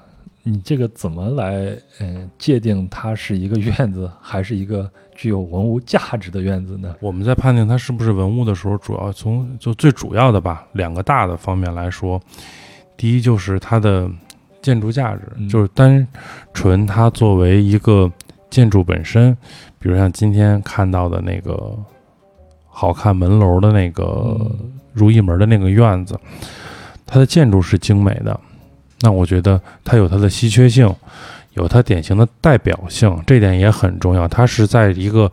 你这个怎么来嗯界定它是一个院子，[laughs] 还是一个具有文物价值的院子呢？我们在判定它是不是文物的时候，主要从就最主要的吧，两个大的方面来说，第一就是它的建筑价值，嗯就是单纯它作为一个建筑本身，比如像今天看到的那个好看门楼的那个嗯如意门的那个院子，它的建筑是精美的，那我觉得它有它的稀缺性，有它典型的代表性，这点也很重要。它是在一个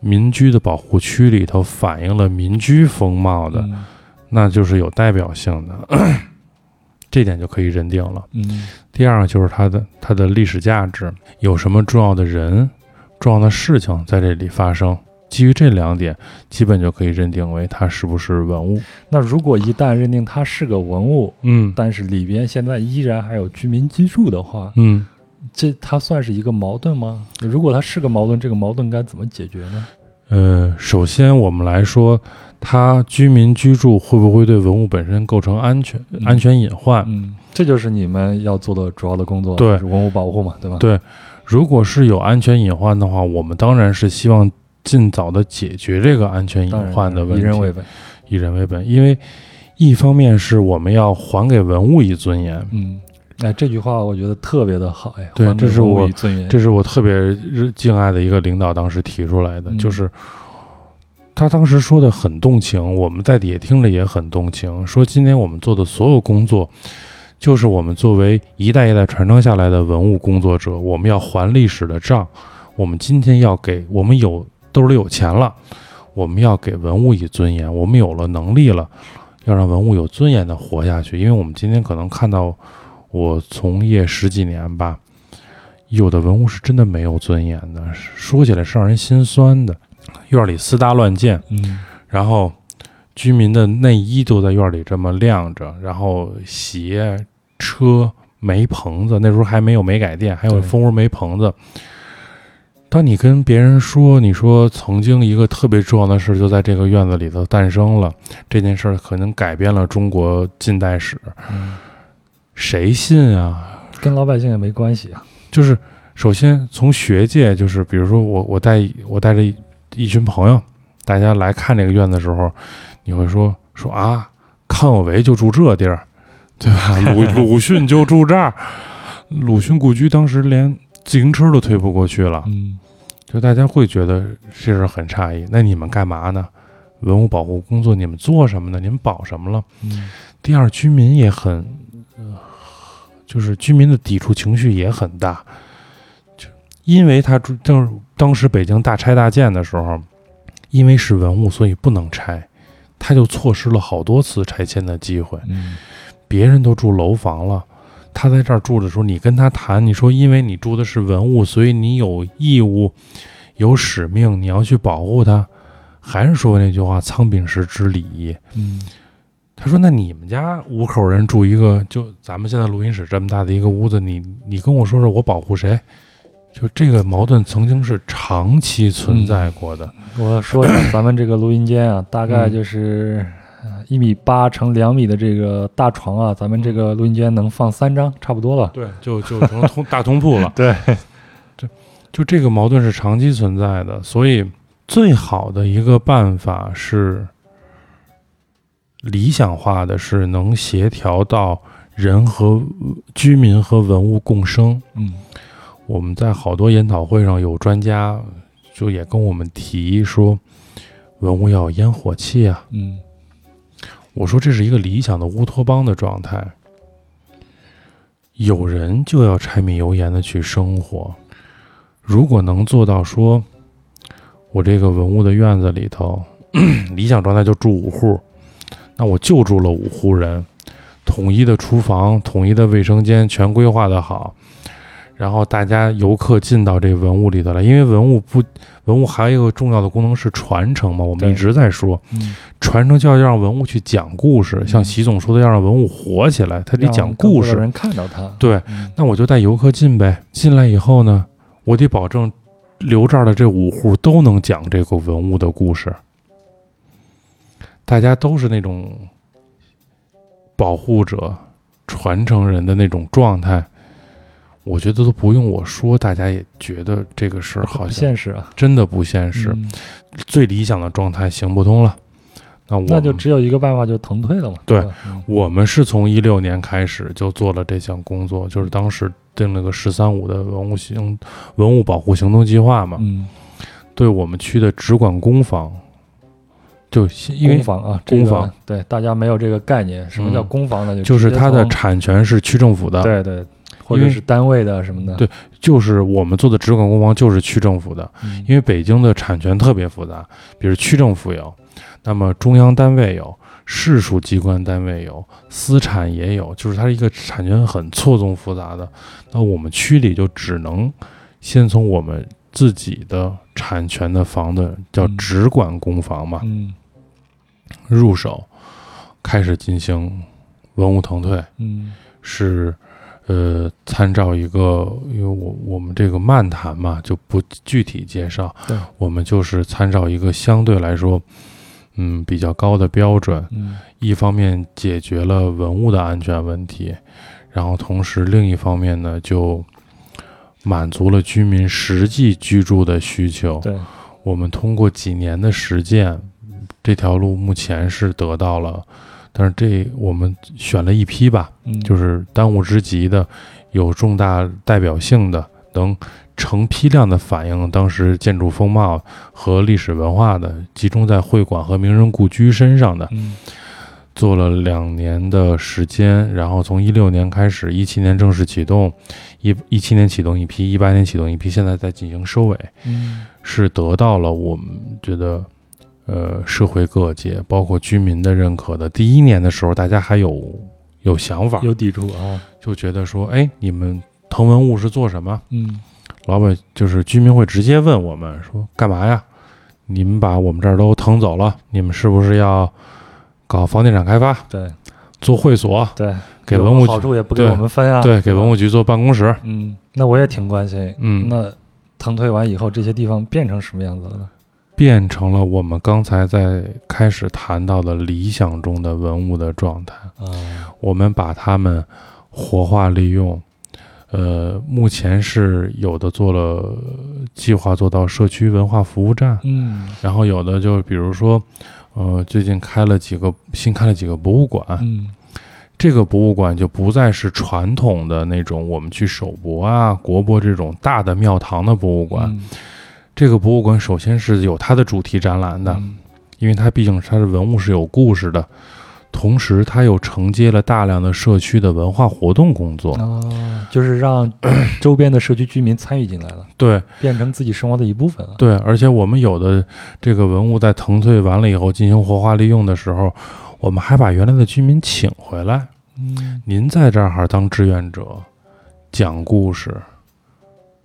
民居的保护区里头反映了民居风貌的，嗯那就是有代表性的，[clears throat] 这点就可以认定了。嗯第二个就是它的它的历史价值，有什么重要的人、重要的事情在这里发生。基于这两点，基本就可以认定为它是不是文物。那如果一旦认定它是个文物，嗯但是里边现在依然还有居民居住的话，嗯，这它算是一个矛盾吗？如果它是个矛盾，这个矛盾该怎么解决呢？呃，首先我们来说，它居民居住会不会对文物本身构成安全、嗯安全隐患？嗯，这就是你们要做的主要的工作，对文物保护嘛，对吧？对如果是有安全隐患的话，我们当然是希望尽早的解决这个安全隐，患的问题。以人为本。以人为本，因为一方面是我们要还给文物以尊严，嗯，哎，这句话我觉得特别的好，哎，对这是我这是我特别敬爱的一个领导当时提出来的，嗯就是他当时说的很动情，我们在底下听着也很动情，说今天我们做的所有工作，就是我们作为一代一代传承下来的文物工作者，我们要还历史的账，我们今天要给我们有兜里有钱了，我们要给文物以尊严，我们有了能力了，要让文物有尊严的活下去，因为我们今天可能看到我从业十几年吧。有的文物是真的没有尊严的，说起来是让人心酸的。院里私搭乱建，嗯然后居民的内衣都在院里这么晾着，然后鞋、车、煤棚子，那时候还没有煤改电，还有蜂窝煤棚子。当你跟别人说，你说曾经一个特别重要的事就在这个院子里头诞生了，这件事儿可能改变了中国近代史，嗯，谁信啊？跟老百姓也没关系啊。就是首先从学界，就是比如说我我带我带着一一群朋友，大家来看这个院子的时候，你会说说啊，康有为就住这地儿，对吧？鲁鲁迅就住这儿，鲁迅故居当时连自行车都推不过去了，嗯就大家会觉得这事儿很诧异。那你们干嘛呢？文物保护工作你们做什么呢？你们保什么了？嗯第二，居民也很，呃，就是居民的抵触情绪也很大，就因为他住当当时北京大拆大建的时候，因为是文物，所以不能拆，他就错失了好多次拆迁的机会。嗯别人都住楼房了，他在这儿住的时候，你跟他谈，你说因为你住的是文物，所以你有义务、有使命，你要去保护它。还是说那句话，仓廪实之礼义。嗯他说：“那你们家五口人住一个，就咱们现在录音室这么大的一个屋子，你你跟我说说，我保护谁？就这个矛盾曾经是长期存在过的。我说一下咱们这个录音间啊，大概嗯就是一米八乘两米的这个大床啊，咱们这个录音间能放三张，差不多了。对，就就成通大通铺了。[laughs] 对，[laughs] 就这个矛盾是长期存在的，所以最好的一个办法是理想化的，是能协调到人和居民和文物共生。嗯我们在好多研讨会上有专家就也跟我们提说，文物要有烟火气啊。嗯我说这是一个理想的乌托邦的状态，有人就要柴米油盐的去生活。如果能做到说，我这个文物的院子里头，[clears throat] 理想状态就住五户，那我就住了五户人，统一的厨房、统一的卫生间全规划的好，然后大家游客进到这文物里头来，因为文物不，文物还有一个重要的功能是传承嘛，我们一直在说。嗯，传承就要让文物去讲故事，像习总说的，要让文物活起来，它得讲故事。人看到它。对，嗯那我就带游客进呗。进来以后呢，我得保证留这儿的这五户都能讲这个文物的故事，大家都是那种保护者、传承人的那种状态。我觉得都不用我说，大家也觉得这个事儿好不像现实啊。真的不现实。嗯。最理想的状态行不通了，那我们那就只有一个办法，就腾退了嘛。对，嗯。我们是从一六年开始就做了这项工作，就是当时定了个“十三五”的文物行文物保护行动计划嘛，嗯，对我们区的只管公房，就因为公房啊，这个公房对大家没有这个概念，什么叫嗯。公房呢？就就是它的产权是区政府的，对对，或者是单位的什么的。对就是我们做的直管公房就是区政府的，嗯，因为北京的产权特别复杂，比如区政府有，那么中央单位有，市属机关单位有，私产也有，就是它一个产权很错综复杂的。那我们区里就只能先从我们自己的产权的房子叫嗯直管公房嘛嗯入手，开始进行文物腾退，嗯是。呃，参照一个，因为我我们这个漫谈嘛，就不具体介绍。对，我们就是参照一个相对来说，嗯，比较高的标准。嗯一方面解决了文物的安全问题，然后同时另一方面呢，就满足了居民实际居住的需求。对，我们通过几年的实践，这条路目前是得到了，但是这我们选了一批吧，嗯，就是当务之急的、有重大代表性的、能成批量的反映当时建筑风貌和历史文化的，集中在会馆和名人故居身上的，嗯。做了两年的时间，然后从一六年开始，一七年正式启动，一一七年启动一批，一八年启动一批，现在在进行收尾，嗯。是得到了我们觉得。呃，社会各界，包括居民的认可的。第一年的时候，大家还有有想法，有抵触啊。就觉得说，哎，你们腾文物是做什么？嗯老百就是居民会直接问我们说，干嘛呀？你们把我们这儿都腾走了，你们是不是要搞房地产开发、对做会所，对，给文物局好处也不给我们分啊。对，给文。物局做办公室？嗯，那我也挺关心。嗯，那腾退完以后，这些地方变成什么样子了呢？变成了我们刚才在开始谈到的理想中的文物的状态。啊，我们把它们活化利用，呃，目前是有的做了计划做到社区文化服务站，嗯然后有的就比如说，呃，最近开了几个新开了几个博物馆，嗯这个博物馆就不再是传统的那种我们去首博啊、国博这种大的庙堂的博物馆。嗯这个博物馆首先是有它的主题展览的，嗯因为它毕竟它的文物是有故事的，同时它又承接了大量的社区的文化活动工作。啊，就是让 [clears throat] 周边的社区居民参与进来了，对变成自己生活的一部分了。对，而且我们有的这个文物在腾退完了以后进行活化利用的时候，我们还把原来的居民请回来。嗯您在这儿当志愿者，讲故事，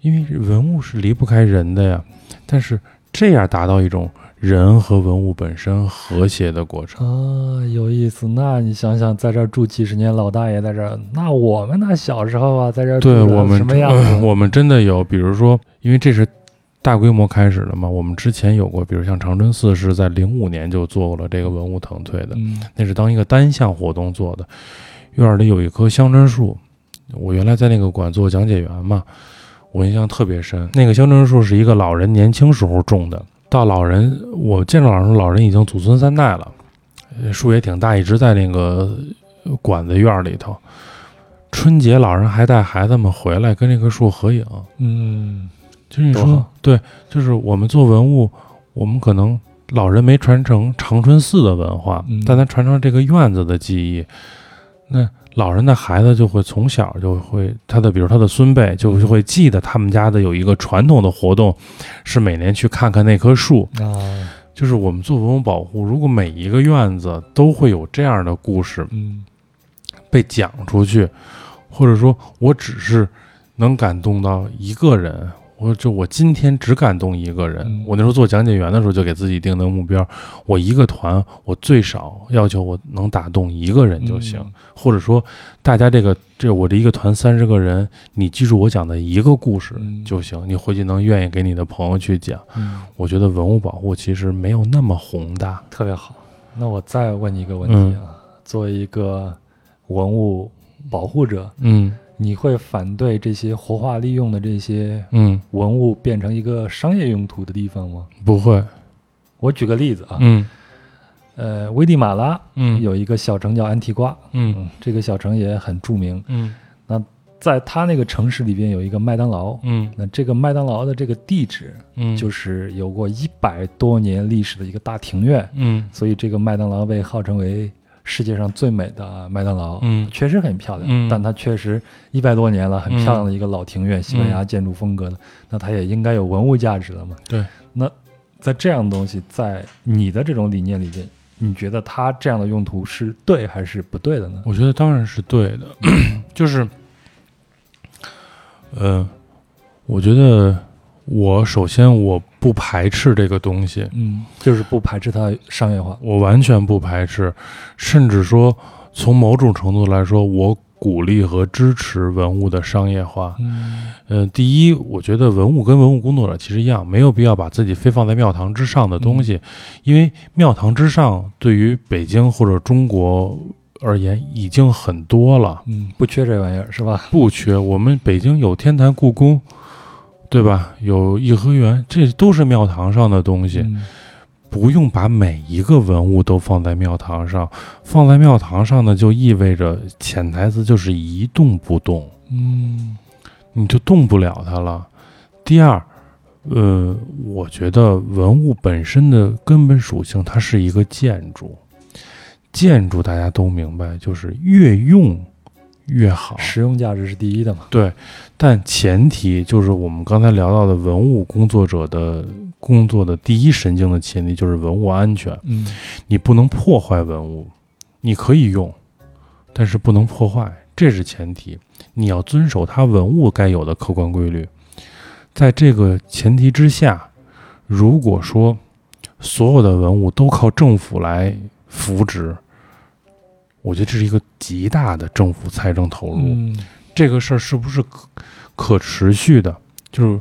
因为文物是离不开人的呀。但是这样达到一种人和文物本身和谐的过程。啊，有意思。那你想想，在这儿住几十年，老大爷在这儿，那我们那小时候啊，在这儿住的对我们什么样子？[laughs] 我们真的有，比如说，因为这是大规模开始的嘛。我们之前有过，比如像长春寺是在零五年就做过了这个文物腾退的，嗯那是当一个单项活动做的。院儿里有一棵香椿树，我原来在那个馆做讲解员嘛，我印象特别深。那个香椿树是一个老人年轻时候种的，到老人我见着老人，老人已经祖孙三代了，呃树也挺大，一直在那个呃馆子院儿里头。春节老人还带孩子们回来跟这棵树合影，嗯就是你说对，就是我们做文物，我们可能老人没传承长春寺的文化，嗯但他传承这个院子的记忆。那老人的孩子就会从小就会他的，比如他的孙辈就就会记得他们家的有一个传统的活动，是每年去看看那棵树。啊就是我们做文物保护，如果每一个院子都会有这样的故事嗯被讲出去，或者说我只是能感动到一个人，我就我今天只感动一个人。嗯我那时候做讲解员的时候就给自己定的目标，我一个团我最少要求我能打动一个人就行，嗯或者说大家这个这我这一个团三十个人，你记住我讲的一个故事嗯就行，你回去能愿意给你的朋友去讲。嗯，我觉得文物保护其实没有那么宏大。特别好。那我再问你一个问题啊，作为一个文物保护者，嗯你会反对这些活化利用的这些嗯，文物变成一个商业用途的地方吗？不会。我举个例子啊，嗯。呃，危地马拉嗯。有一个小城叫安提瓜，嗯。嗯，这个小城也很著名。嗯。那在它那个城市里边有一个麦当劳，嗯。那这个麦当劳的这个地址嗯，就是有过一百多年历史的一个大庭院，嗯。所以这个麦当劳被号称为世界上最美的麦当劳。嗯确实很漂亮，嗯但它确实一百多年了，很漂亮的一个老庭院，西班牙建筑风格的，那它也应该有文物价值了嘛？对。那在这样的东西，在你的这种理念里边，你觉得它这样的用途是对还是不对的呢？我觉得当然是对的，[clears throat] 就是，呃，我觉得我首先我不排斥这个东西，嗯，就是不排斥它商业化。我完全不排斥，甚至说从某种程度来说，我鼓励和支持文物的商业化。嗯呃，第一，我觉得文物跟文物工作者其实一样，没有必要把自己非放在庙堂之上的东西，因为庙堂之上对于北京或者中国而言已经很多了，嗯，不缺这玩意儿是吧？不缺。我们北京有天坛、故宫，对吧？有颐和园，这都是庙堂上的东西，嗯不用把每一个文物都放在庙堂上。放在庙堂上呢，就意味着潜台词就是一动不动。嗯你就动不了它了。第二，呃，我觉得文物本身的根本属性，它是一个建筑。建筑大家都明白，就是越用越好。实用价值是第一的嘛。对，但前提就是我们刚才聊到的文物工作者的工作的第一神经的前提就是文物安全。嗯你不能破坏文物，你可以用，但是不能破坏，这是前提。你要遵守它文物该有的客观规律。在这个前提之下，如果说所有的文物都靠政府来扶植，我觉得这是一个极大的政府财政投入。嗯这个事儿是不是可可持续的？就是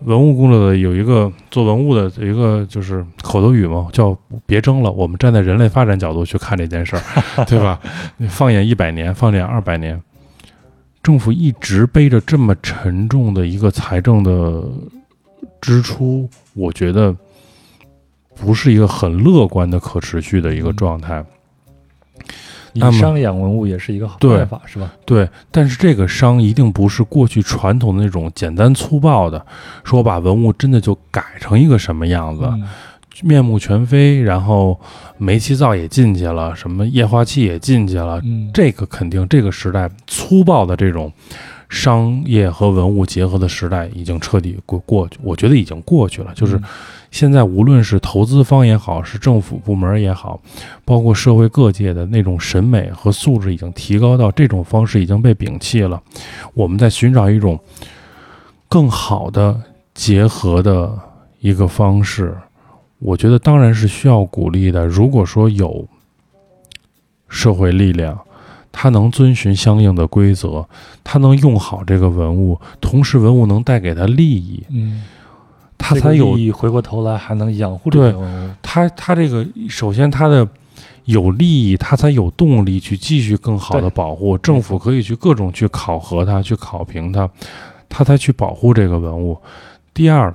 文物工作的有一个做文物的有一个就是口头语嘛，叫“别争了”。我们站在人类发展角度去看这件事儿，[laughs] 对吧？你放眼一百年，放眼二百年，政府一直背着这么沉重的一个财政的支出，我觉得不是一个很乐观的可持续的一个状态。商养文物也是一个好办法，是吧？对，但是这个商一定不是过去传统的那种简单粗暴的，说我把文物真的就改成一个什么样子，嗯面目全非，然后煤气灶也进去了，什么液化气也进去了，嗯，这个肯定这个时代粗暴的这种商业和文物结合的时代已经彻底过过去，我觉得已经过去了。就是嗯现在无论是投资方也好，是政府部门也好，包括社会各界的那种审美和素质已经提高到这种方式已经被摒弃了。我们在寻找一种更好的结合的一个方式，我觉得当然是需要鼓励的。如果说有社会力量，它能遵循相应的规则，它能用好这个文物，同时文物能带给它利益，嗯它才有利益回过头来还能养护这对些文物。它它这个首先他的有利益，他才有动力去继续更好的保护。政府可以去各种去考核它，去考评它，他才去保护这个文物。第二，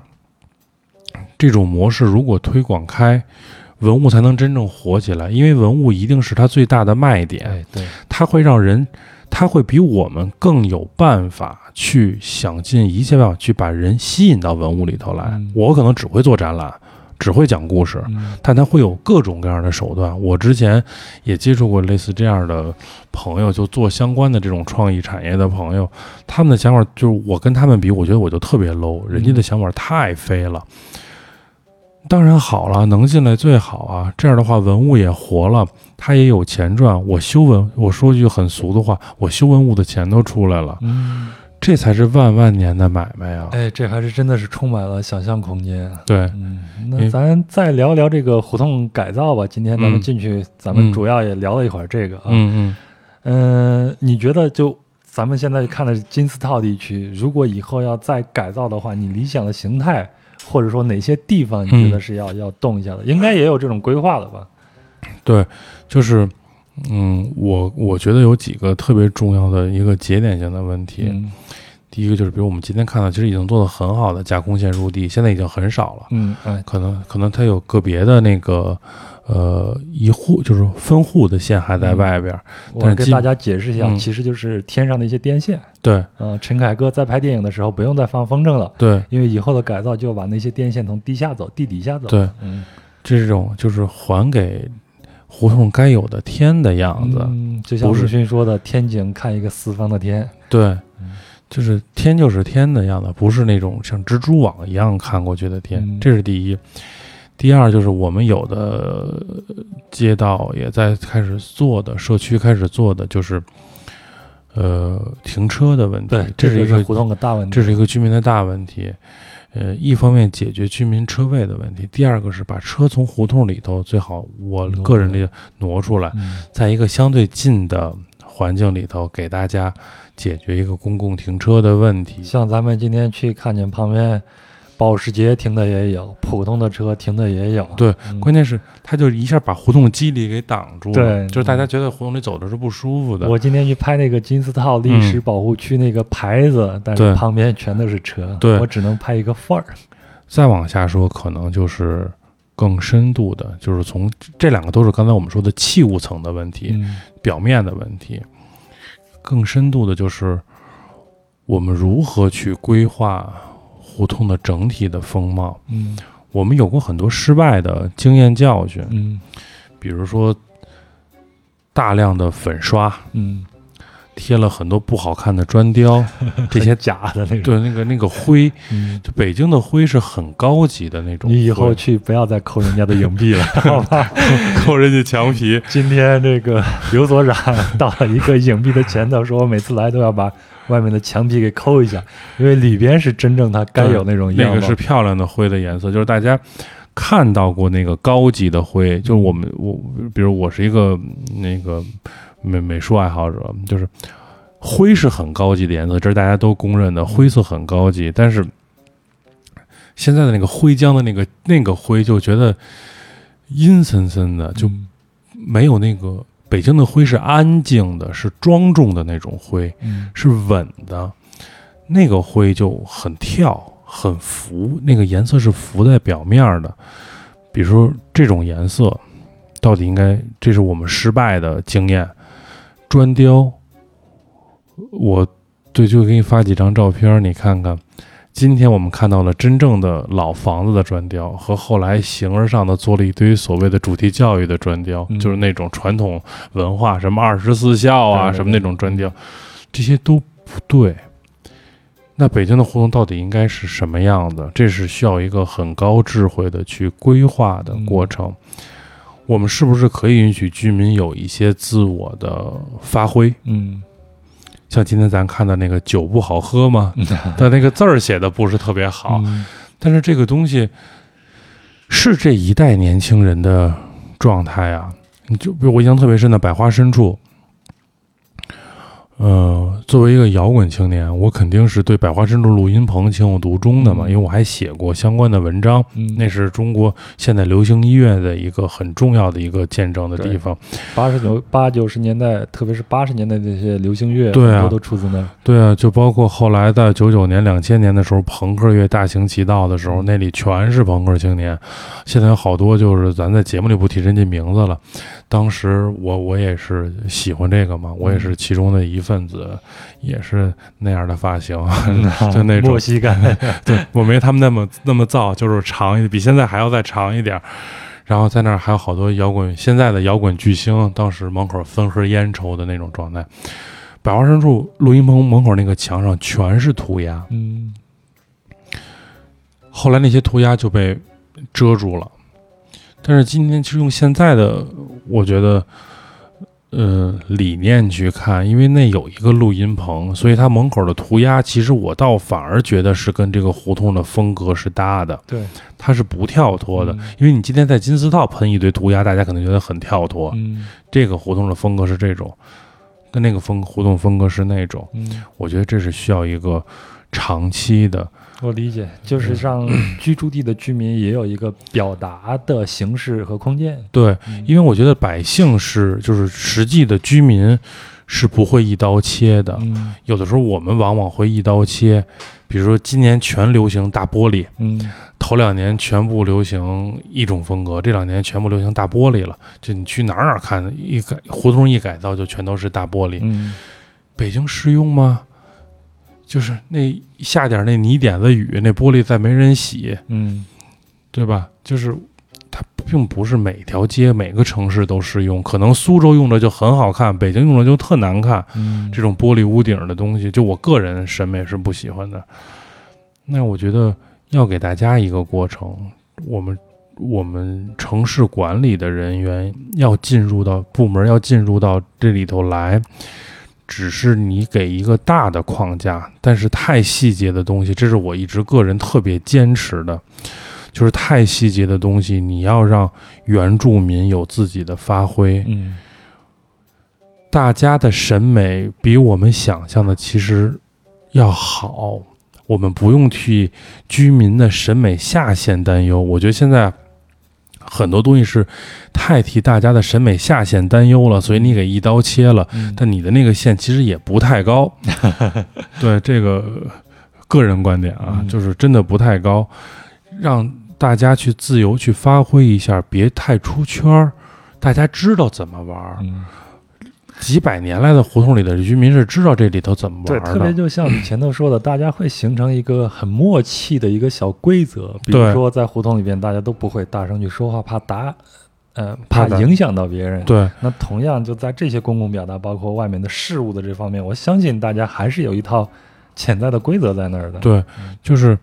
这种模式如果推广开，文物才能真正火起来，因为文物一定是它最大的卖点。哎，对，它会让人，它会比我们更有办法去想尽一切办法去把人吸引到文物里头来。嗯我可能只会做展览，只会讲故事，嗯但他会有各种各样的手段。我之前也接触过类似这样的朋友，就做相关的这种创意产业的朋友，他们的想法就是我跟他们比，我觉得我就特别 low，人家的想法太飞了。当然好了，能进来最好啊！这样的话，文物也活了，他也有钱赚。我修文，我说句很俗的话，我修文物的钱都出来了，嗯，这才是万万年的买卖啊！哎，这还是真的是充满了想象空间。对，嗯，那咱再聊聊这个胡同改造吧。今天咱们嗯进去，咱们嗯主要也聊了一会儿这个啊。嗯嗯、你觉得就咱们现在看的金丝套地区，如果以后要再改造的话，你理想的形态，或者说哪些地方你觉得是要、要动一下的？应该也有这种规划了吧？嗯，对，就是，嗯，我我觉得有几个特别重要的一个节点性的问题。嗯第一个就是，比如我们今天看到，其实已经做的很好的架空线入地，现在已经很少了。嗯，哎，可能可能它有个别的那个呃一户就是分户的线还在外边儿，我给大家解释一下，嗯其实就是天上的一些电线。对嗯、陈凯歌在拍电影的时候不用再放风筝了，对因为以后的改造就把那些电线从地下走，地底下走。对，嗯，这种就是还给胡同该有的天的样子。嗯，就像鲁迅说的“天井看一个四方的天对嗯，就是天就是天的样子，不是那种像蜘蛛网一样看过去的天。嗯这是第一。第二就是我们有的街道也在开始做的，社区开始做的就是，呃，停车的问”。题。对，这是一个胡同的大问题。这是一个居民的大问题。呃，一方面解决居民车位的问题，第二个是把车从胡同里头最好我个人的挪出来，嗯在一个相对近的环境里头，给大家解决一个公共停车的问题。像咱们今天去看见旁边保时捷停的也有，普通的车停的也有。对嗯关键是，他就一下把胡同肌理给挡住了，对就是大家觉得胡同里走的是不舒服的。我今天去拍那个金丝套历史保护区那个牌子，但是旁边全都是车，对我只能拍一个范儿。再往下说，可能就是更深度的，就是从这两个都是刚才我们说的器物层的问题，嗯表面的问题。更深度的就是我们如何去规划胡同的整体的风貌。嗯。我们有过很多失败的经验教训，嗯。比如说大量的粉刷，嗯，贴了很多不好看的砖雕，[laughs] 这些假的那种。对那个那个灰，嗯，就北京的灰是很高级的那种。你以后去不要再抠人家的影壁了，[laughs] 好吧？抠人家墙皮，今天这个刘所长到了一个影壁的前头，说我每次来都要把外面的墙皮给抠一下，[laughs] 因为里边是真正它该有那种样貌。那个是漂亮的灰的颜色，就是大家看到过那个高级的灰，就是我们我比如我是一个那个美美术爱好者，就是灰是很高级的颜色，这是大家都公认的，灰色很高级，但是现在的那个灰浆的那个那个灰就觉得阴森森的，就嗯没有那个北京的灰是安静的，是庄重的那种灰。嗯是稳的，那个灰就很跳，很浮，那个颜色是浮在表面的。比如说这种颜色，到底应该，这是我们失败的经验。砖雕，我对，就给你发几张照片，你看看。今天我们看到了真正的老房子的砖雕，和后来形而上的做了一堆所谓的主题教育的砖雕，嗯就是那种传统文化，什么二十四孝啊，对对什么那种砖雕，这些都不对。那北京的胡同到底应该是什么样子？这是需要一个很高智慧的去规划的过程。我们是不是可以允许居民有一些自我的发挥？嗯像今天咱看的那个酒不好喝吗，但那个字儿写的不是特别好，嗯但是这个东西是这一代年轻人的状态啊。你就比如我印象特别深的百花深处，呃，作为一个摇滚青年，我肯定是对百花深处录音棚情有独钟的嘛，嗯因为我还写过相关的文章。嗯那是中国现代流行音乐的一个很重要的一个见证的地方。八十九八九十年代，特别是八十年代这些流行乐，对啊都出自那儿。对啊，就包括后来在九九年、两千年的时候，朋克乐大行其道的时候，那里全是朋克青年。现在有好多就是咱在节目里不提人家名字了。当时我我也是喜欢这个嘛，我也是其中的一份子，也是那样的发型，[laughs] 就那种墨西哥，[laughs] 对我没他们那么那么造，就是长一，比现在还要再长一点。然后在那儿还有好多摇滚，现在的摇滚巨星，当时门口分盒烟抽的那种状态。百花深处录音棚门口那个墙上全是涂鸦，嗯后来那些涂鸦就被遮住了。但是今天其实用现在的，我觉得，呃，理念去看，因为那有一个录音棚，所以它门口的涂鸦，其实我倒反而觉得是跟这个胡同的风格是搭的，对，它是不跳脱的。嗯因为你今天在金丝套喷一堆涂鸦，大家可能觉得很跳脱。嗯这个胡同的风格是这种，跟那个风胡同风格是那种。嗯，我觉得这是需要一个长期的，我理解，就是让 [clears throat] 居住地的居民也有一个表达的形式和空间。对，嗯因为我觉得百姓是就是实际的居民是不会一刀切的，嗯有的时候我们往往会一刀切，比如说今年全流行大玻璃，嗯头两年全部流行一种风格，这两年全部流行大玻璃了。就你去哪儿哪儿看，一改胡同一改造就全都是大玻璃。嗯北京适用吗？就是那下点那泥点子雨，那玻璃再没人洗，嗯对吧？就是它并不是每条街每个城市都适用，可能苏州用着就很好看，北京用着就特难看。嗯，这种玻璃屋顶的东西，就我个人审美是不喜欢的。那我觉得要给大家一个过程，我们我们城市管理的人员要进入到部门，要进入到这里头来。只是你给一个大的框架，但是太细节的东西，这是我一直个人特别坚持的，就是太细节的东西，你要让原住民有自己的发挥。嗯大家的审美比我们想象的其实要好，我们不用替居民的审美下限担忧。我觉得现在很多东西是太替大家的审美下限担忧了，所以你给一刀切了，嗯但你的那个线其实也不太高。[laughs] 对这个个人观点啊，嗯就是真的不太高，让大家去自由去发挥一下，别太出圈儿。大家知道怎么玩儿，嗯，几百年来的胡同里的居民是知道这里头怎么对，玩特别。就像你前头说的，大家会形成一个很默契的一个小规则，比如说在胡同里边，大家都不会大声去说话，怕打，呃，怕影响到别人。对那同样就在这些公共表达，包括外面的事物的这方面，我相信大家还是有一套潜在的规则在那儿的。对，就是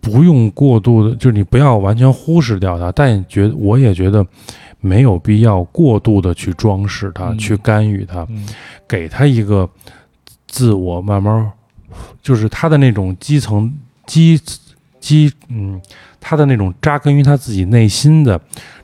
不用过度的，就是你不要完全忽视掉它，但也觉我也觉得没有必要过度的去装饰它，嗯。去干预它，嗯。给它一个自我慢慢，就是他的那种基层基基嗯，他的那种扎根于他自己内心的。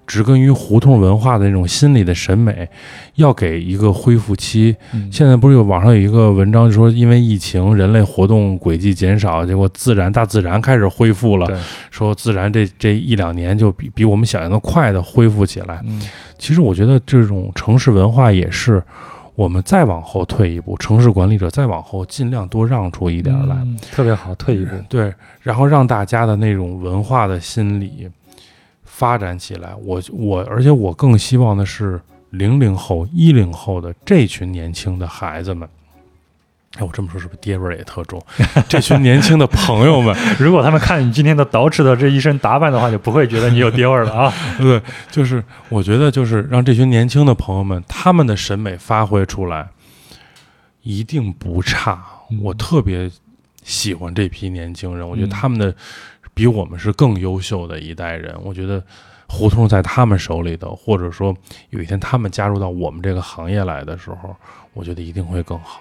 植根于胡同文化的那种心理的审美，要给一个恢复期。嗯现在不是有网上有一个文章，就说因为疫情，人类活动轨迹减少，结果自然大自然开始恢复了。说自然这这一两年就比比我们想象的快的恢复起来。嗯其实我觉得这种城市文化也是，我们再往后退一步，城市管理者再往后尽量多让出一点儿来。嗯特别好，退一步。对，然后让大家的那种文化的心理发展起来。我我，而且我更希望的是零零后、一零后的这群年轻的孩子们。哎，我这么说是不是爹味儿也特重？[laughs] 这群年轻的朋友们，[laughs] 如果他们看你今天的捯饬的这一身打扮的话，就不会觉得你有爹味儿了啊。[laughs] 对，就是我觉得就是让这群年轻的朋友们，他们的审美发挥出来，一定不差。我特别喜欢这批年轻人，我觉得嗯他们的比我们是更优秀的一代人。我觉得胡同在他们手里头，或者说有一天他们加入到我们这个行业来的时候，我觉得一定会更好。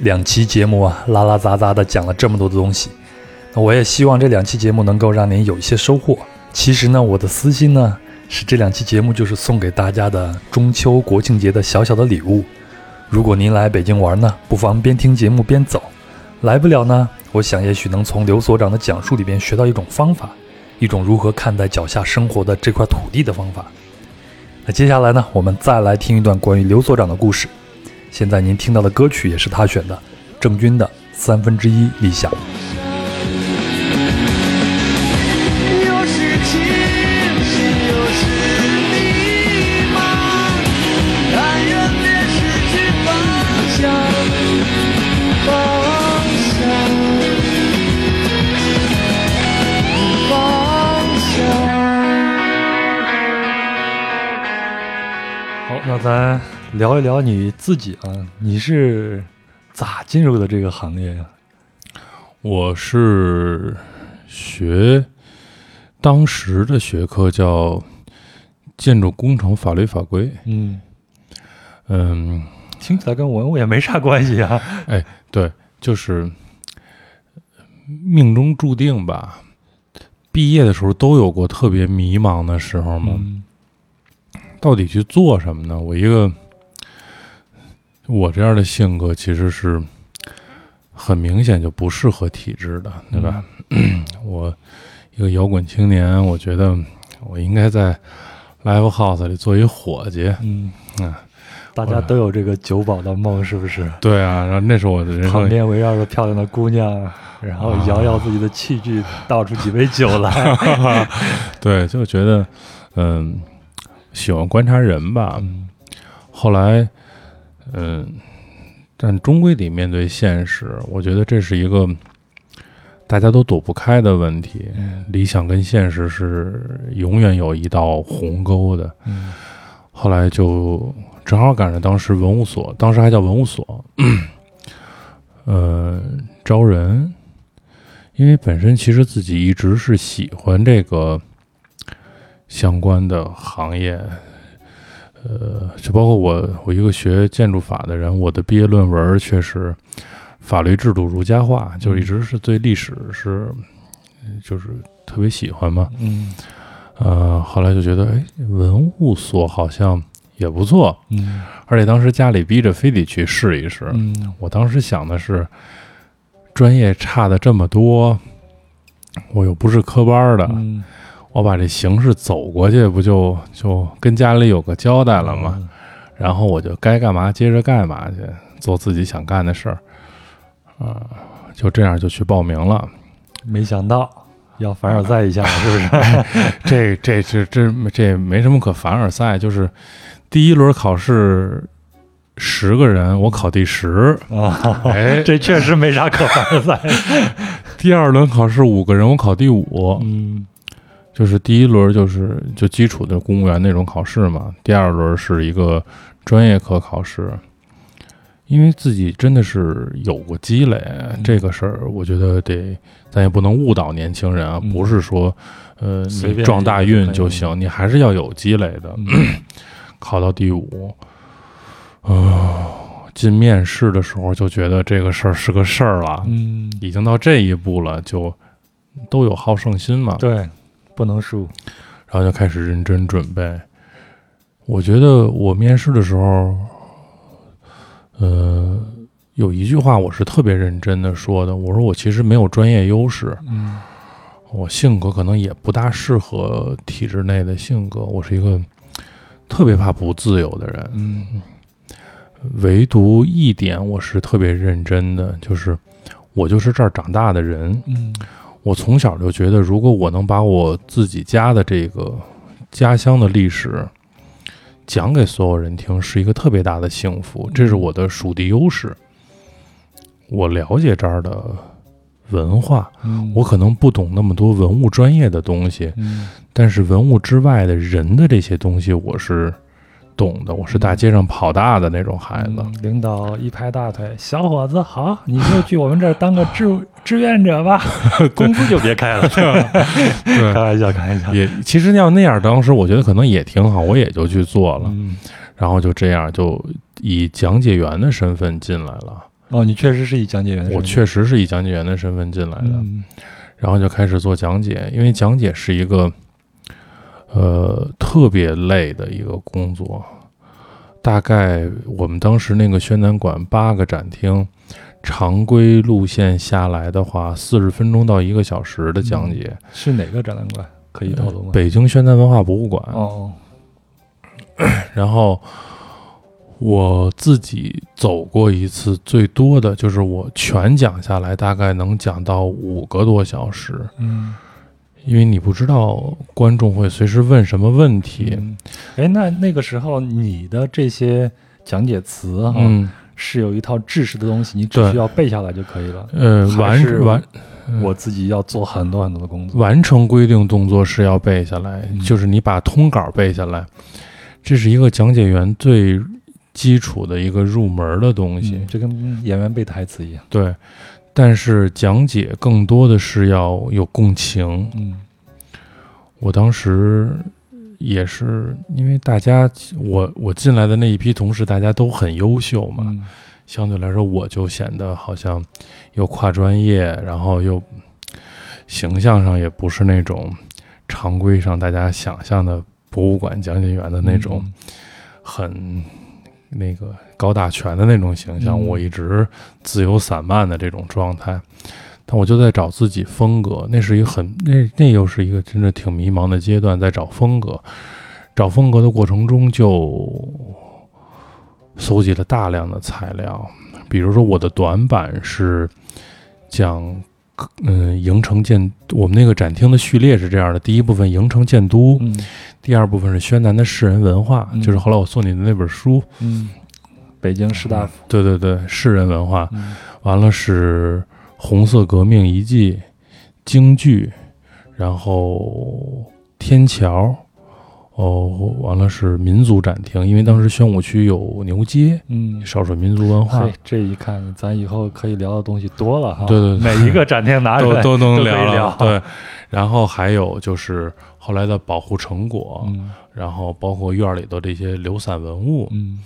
两期节目啊，拉拉杂杂的讲了这么多的东西。那我也希望这两期节目能够让您有一些收获。其实呢，我的私心呢是这两期节目就是送给大家的中秋国庆节的小小的礼物。如果您来北京玩呢，不妨边听节目边走；来不了呢，我想也许能从刘所长的讲述里边学到一种方法，一种如何看待脚下生活的这块土地的方法。那接下来呢，我们再来听一段关于刘所长的故事。现在您听到的歌曲也是他选的，郑钧的《三分之一理想》。好，那咱聊一聊你自己啊，你是咋进入的这个行业呀、我是学当时的学科叫建筑工程法律法规，嗯，嗯，听起来跟文物也没啥关系啊。[laughs] 哎对，就是命中注定吧。毕业的时候都有过特别迷茫的时候嘛，嗯到底去做什么呢？我一个我这样的性格其实是很明显就不适合体制的，对吧？[clears throat] 我一个摇滚青年，我觉得我应该在 live house 里做一伙计。嗯嗯大家都有这个酒保的梦，是不是？对啊，然后那是我的人旁边围绕着漂亮的姑娘，然后摇摇自己的器具，倒出几杯酒来。[laughs] 对，就觉得嗯，喜欢观察人吧。嗯后来，嗯，但终归得面对现实。我觉得这是一个大家都躲不开的问题。嗯理想跟现实是永远有一道鸿沟的。嗯后来就正好赶上当时文物所，当时还叫文物所，[coughs] 呃，招人。因为本身其实自己一直是喜欢这个相关的行业，呃，就包括我，我一个学建筑法的人，我的毕业论文却是法律制度儒家化，就是一直是对历史是，就是特别喜欢嘛。嗯呃，后来就觉得，哎，文物所好像也不错，嗯而且当时家里逼着非得去试一试。嗯我当时想的是，专业差的这么多，我又不是科班的，嗯，我把这形式走过去，不就就跟家里有个交代了吗？然后我就该干嘛接着干嘛去，做自己想干的事儿。啊、就这样就去报名了。没想到要凡尔赛一下，是不是？[laughs] 这这这这这没什么可凡尔赛，就是第一轮考试十个人，我考第十，啊，哎，[laughs] 这确实没啥可凡尔赛。[laughs] 第二轮考试五个人，我考第五，嗯就是第一轮就是就基础的公务员那种考试嘛，第二轮是一个专业课考试。因为自己真的是有过积累，这个事儿我觉得得，咱也不能误导年轻人啊，嗯不是说，呃，随便你撞大运就行，你还是要有积累的。嗯 [clears throat] 考到第五，啊，进面试的时候就觉得这个事儿是个事儿了，嗯，已经到这一步了，就都有好胜心嘛，对，不能输。然后就开始认真准备。我觉得我面试的时候，呃，有一句话我是特别认真的说的，我说我其实没有专业优势，嗯我性格可能也不大适合体制内的性格，我是一个特别怕不自由的人。嗯唯独一点我是特别认真的，就是我就是这儿长大的人，嗯我从小就觉得，如果我能把我自己家的这个家乡的历史讲给所有人听，是一个特别大的幸福，这是我的属地优势。我了解这儿的文化，嗯，我可能不懂那么多文物专业的东西，嗯。但是文物之外的人的这些东西，我是懂的。我是大街上跑大的那种孩子。嗯领导一拍大腿，小伙子好，[laughs] 你就去我们这儿当个志志愿者吧，[laughs] 工资就别开了，是吧？对开玩笑，开玩笑。也其实要那样，当时我觉得可能也挺好，我也就去做了。嗯然后就这样就以讲解员的身份进来了，哦，你确实是以讲解员的身份，我确实是以讲解员的身份进来的，嗯然后就开始做讲解，因为讲解是一个呃特别累的一个工作。大概我们当时那个宣南馆八个展厅，常规路线下来的话，四十分钟到一个小时的讲解。是哪个展览馆？可以透露吗？北京宣南文化博物馆。哦，[clears throat] 然后我自己走过一次，最多的就是我全讲下来，大概能讲到五个多小时，嗯，因为你不知道观众会随时问什么问题。嗯，哎，那那个时候你的这些讲解词哈，嗯，是有一套知识的东西，你只需要背下来就可以了。呃，完完我自己要做很多很多的工作。完成规定动作是要背下来，嗯就是你把通稿背下来，这是一个讲解员最基础的一个入门的东西。嗯，就跟演员背台词一样。对，但是讲解更多的是要有共情。嗯。我当时也是因为大家，我我进来的那一批同事，大家都很优秀嘛，嗯。相对来说我就显得好像又跨专业，然后又形象上也不是那种常规上大家想象的博物馆讲解员的那种嗯。很那个高大全的那种形象，嗯我一直自由散漫的这种状态。但我就在找自己风格，那是一个很那那又是一个真的挺迷茫的阶段，在找风格。找风格的过程中，就搜集了大量的材料，比如说我的短板是讲，嗯，营城建，我们那个展厅的序列是这样的：第一部分营城建都，嗯第二部分是宣南的士人文化，嗯就是后来我送你的那本书。嗯，北京士大夫。对对对，士人文化，嗯。完了是红色革命遗迹、京剧，然后天桥，哦，完了是民族展厅，因为当时宣武区有牛街，嗯，少数民族文化，，这一看，咱以后可以聊的东西多了哈。对对对。每一个展厅拿出来都都能可以聊。聊。对，然后还有就是后来的保护成果，嗯。然后包括院里的这些流散文物，嗯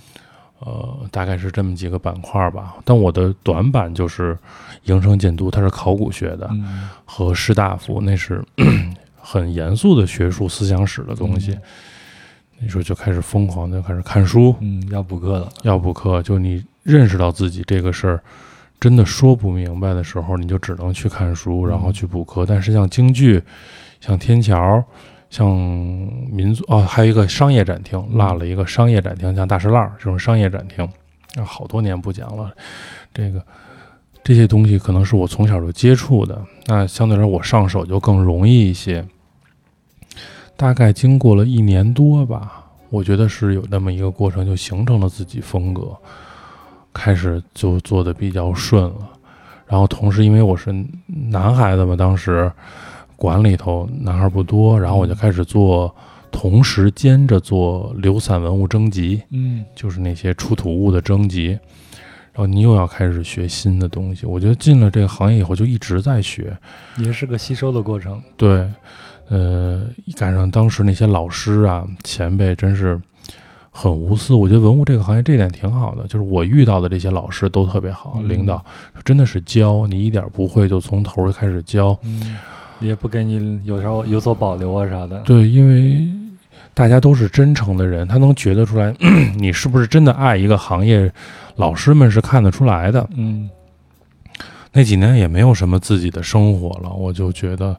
呃，大概是这么几个板块吧。但我的短板就是营生监督，它是考古学的，嗯和士大夫那是 [clears throat] 很严肃的学术思想史的东西。那时候就开始疯狂的开始看书，嗯，要补课了。要补课，就你认识到自己这个事儿真的说不明白的时候，你就只能去看书，然后去补课。但是像京剧、像天桥、像民族哦，还有一个商业展厅，落了一个商业展厅，像大石烂这种商业展厅，啊，好多年不讲了。这个这些东西可能是我从小就接触的，那相对来说我上手就更容易一些。大概经过了一年多吧，我觉得是有那么一个过程，就形成了自己风格，开始就做的比较顺了。然后同时，因为我是男孩子嘛，当时馆里头男孩不多，然后我就开始做，同时兼着做流散文物征集，嗯就是那些出土物的征集。然后你又要开始学新的东西，我觉得进了这个行业以后就一直在学，也是个吸收的过程。对，呃，赶上当时那些老师啊、前辈，真是很无私。我觉得文物这个行业这点挺好的，就是我遇到的这些老师都特别好，嗯领导真的是教你一点不会就从头开始教。嗯，也不给你有时候有所保留啊啥的。对，因为大家都是真诚的人，他能觉得出来 [clears throat] 你是不是真的爱一个行业，老师们是看得出来的。嗯那几年也没有什么自己的生活了，我就觉得，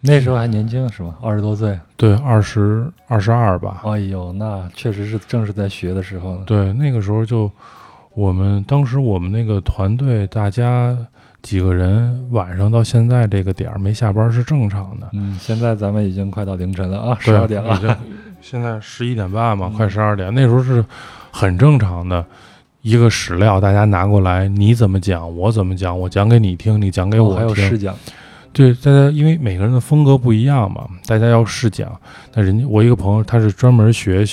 那时候还年轻是吧？二十多岁。对，二十二十二吧，哎呦，那确实是正是在学的时候呢。对，那个时候就我们当时我们那个团队，大家几个人晚上到现在这个点儿没下班是正常的。嗯，现在咱们已经快到凌晨了啊，十二点了。现在十一点半嘛，嗯快十二点。那时候是很正常的，一个史料大家拿过来，你怎么讲，我怎么讲，我讲给你听，你讲给我哦还有听。试讲。对，大家因为每个人的风格不一样嘛，大家要试讲。那人家我一个朋友，他是专门学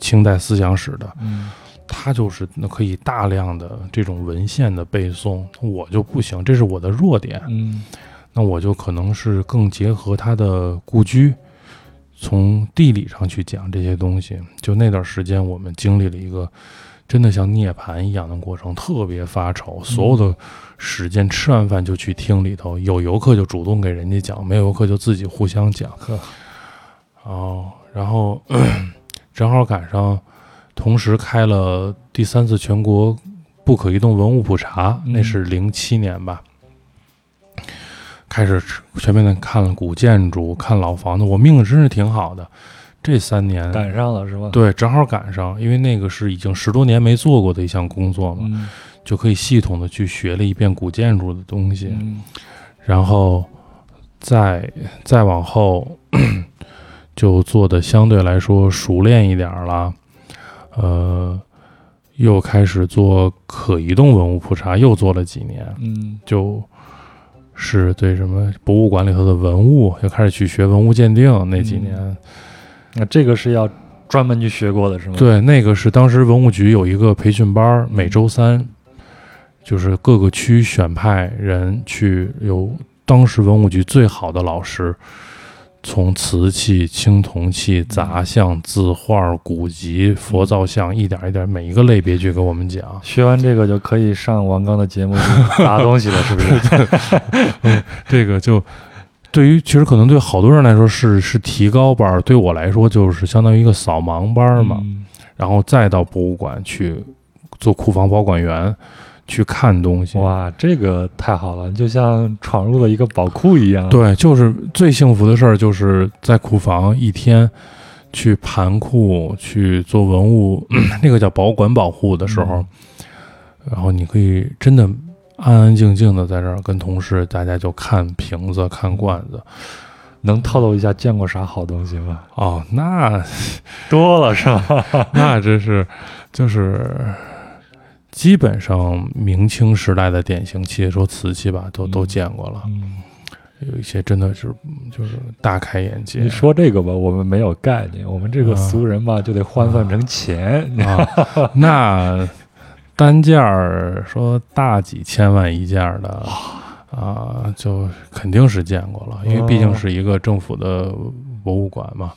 清代思想史的，嗯他就是那可以大量的这种文献的背诵，我就不行，这是我的弱点。嗯那我就可能是更结合他的故居，从地理上去讲这些东西。就那段时间，我们经历了一个真的像涅槃一样的过程，特别发愁。所有的时间吃完饭就去听里头，有游客就主动给人家讲，没有游客就自己互相讲。呵哦，然后 [clears throat] 正好赶上，同时开了第三次全国不可移动文物普查，嗯那是零七年吧。开始全面的看了古建筑，看老房子，我命真是挺好的。这三年赶上了是吧？，对，正好赶上，因为那个是已经十多年没做过的一项工作嘛，嗯就可以系统的去学了一遍古建筑的东西，嗯然后再再往后 [clears throat] 就做的相对来说熟练一点儿了，呃，又开始做可移动文物普查，又做了几年，嗯就是对什么博物馆里头的文物，又开始去学文物鉴定那几年。那这个是要专门去学过的是吗？，对，那个是当时文物局有一个培训班，每周三，就是各个区选派人去，有当时文物局最好的老师，从瓷器、青铜器、杂项、字画、古籍、佛造像，一点一点每一个类别去给我们讲。学完这个就可以上王刚的节目去拿东西了，是不是？[laughs] 这个就对于其实可能对好多人来说是是提高班儿，对我来说就是相当于一个扫盲班儿嘛。嗯然后再到博物馆去做库房保管员，去看东西。哇，这个太好了，就像闯入了一个宝库一样。，对，就是最幸福的事儿，就是在库房一天去盘库去做文物，[clears throat] 那个叫保管保护的时候，嗯然后你可以真的安安静静的在这儿跟同事大家就看瓶子、看罐子。能透露一下见过啥好东西吗？哦，那 [laughs] 多了是吧？[laughs] 那真是就是。基本上明清时代的典型器，说瓷器吧，都都嗯见过了。嗯，有一些真的是就是大开眼界。你说这个吧，我们没有概念，我们这个啊俗人吧就得换算成钱。啊，[laughs] 那单件儿说大几千万一件的啊，就肯定是见过了，因为毕竟是一个政府的博物馆嘛。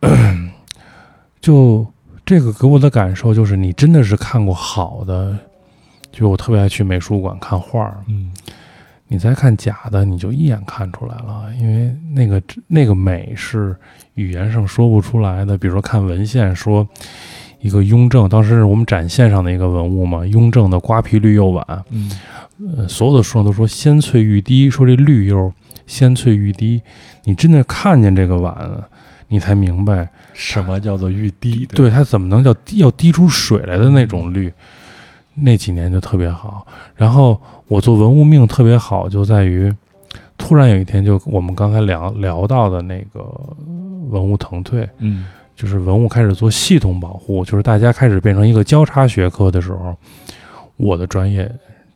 嗯 [clears throat] 就这个给我的感受就是，你真的是看过好的，就我特别爱去美术馆看画儿，嗯。你再看假的，你就一眼看出来了，因为那个那个美是语言上说不出来的。比如说看文献说，一个雍正，当时是我们展现上的一个文物嘛，雍正的瓜皮绿釉碗，嗯。呃，所有的书上都说鲜翠欲滴，说这绿釉鲜翠欲滴，你真的看见这个碗，你才明白，什么叫做玉滴？对它怎么能叫滴要滴出水来的那种绿。那几年就特别好，然后我做文物命特别好，就在于突然有一天，就我们刚才聊聊到的那个文物腾退，嗯就是文物开始做系统保护，就是大家开始变成一个交叉学科的时候，我的专业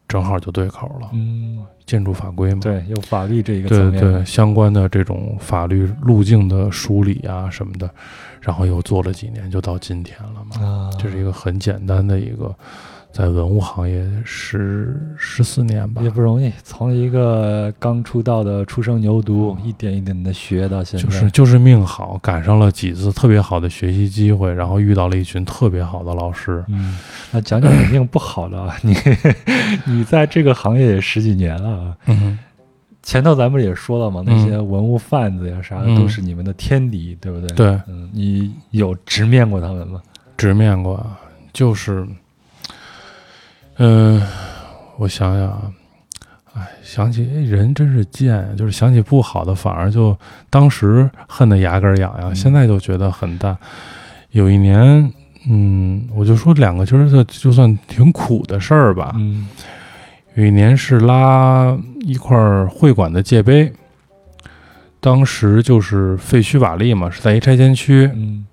正好就对口了，嗯，建筑法规嘛，对，有法律这一个对层面。对，相关的这种法律路径的梳理啊什么的，然后又做了几年，就到今天了嘛。啊，这是一个很简单的一个，在文物行业十十四年吧也，不容易，从一个刚出道的初生牛犊，一点一点的学到现在，就是就是命好，赶上了几次特别好的学习机会，然后遇到了一群特别好的老师。嗯，那讲讲你命不好的啊，你你在这个行业也十几年了啊。嗯，前头咱们也说了嘛，那些文物贩子呀啥的嗯都是你们的天敌，对不对？，对，嗯，你有直面过他们吗？直面过，就是，嗯、我想想啊，哎，想起哎人真是贱，就是想起不好的，反而就当时恨得牙根痒痒，嗯现在就觉得很淡。有一年，嗯，我就说两个，其实就就算挺苦的事儿吧。嗯有一年是拉一块会馆的界碑，当时就是废墟瓦砾嘛，是在一拆迁区，嗯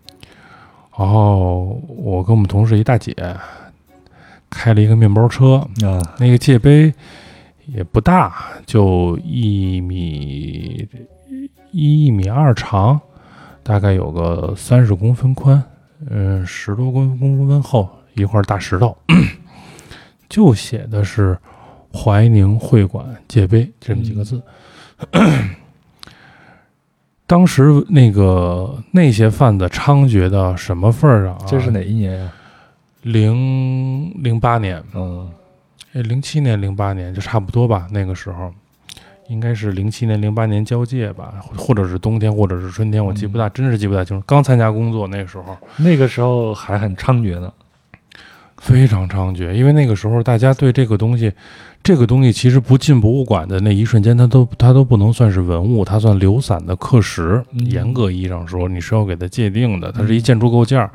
然后我跟我们同事一大姐开了一个面包车，啊那个界碑也不大，就一米一米二长，大概有个三十公分宽，嗯，十多公公分厚一块大石头，[clears throat] 就写的是怀宁会馆界碑这么几个字。[clears throat] 当时那个那些贩子猖獗到什么份儿上啊？这是哪一年呀？零零八年，嗯哎，零七年、零八年就差不多吧，那个时候。应该是零七年、零八年交界吧，或者是冬天，或者是春天，我记不大，真是记不大清楚。刚参加工作那时候，那个时候还很猖獗呢。非常猖獗，因为那个时候大家对这个东西，这个东西其实不进博物馆的那一瞬间，它都它都不能算是文物，它算流散的刻石。嗯严格意义上说，你是要给它界定的，它是一建筑构件儿。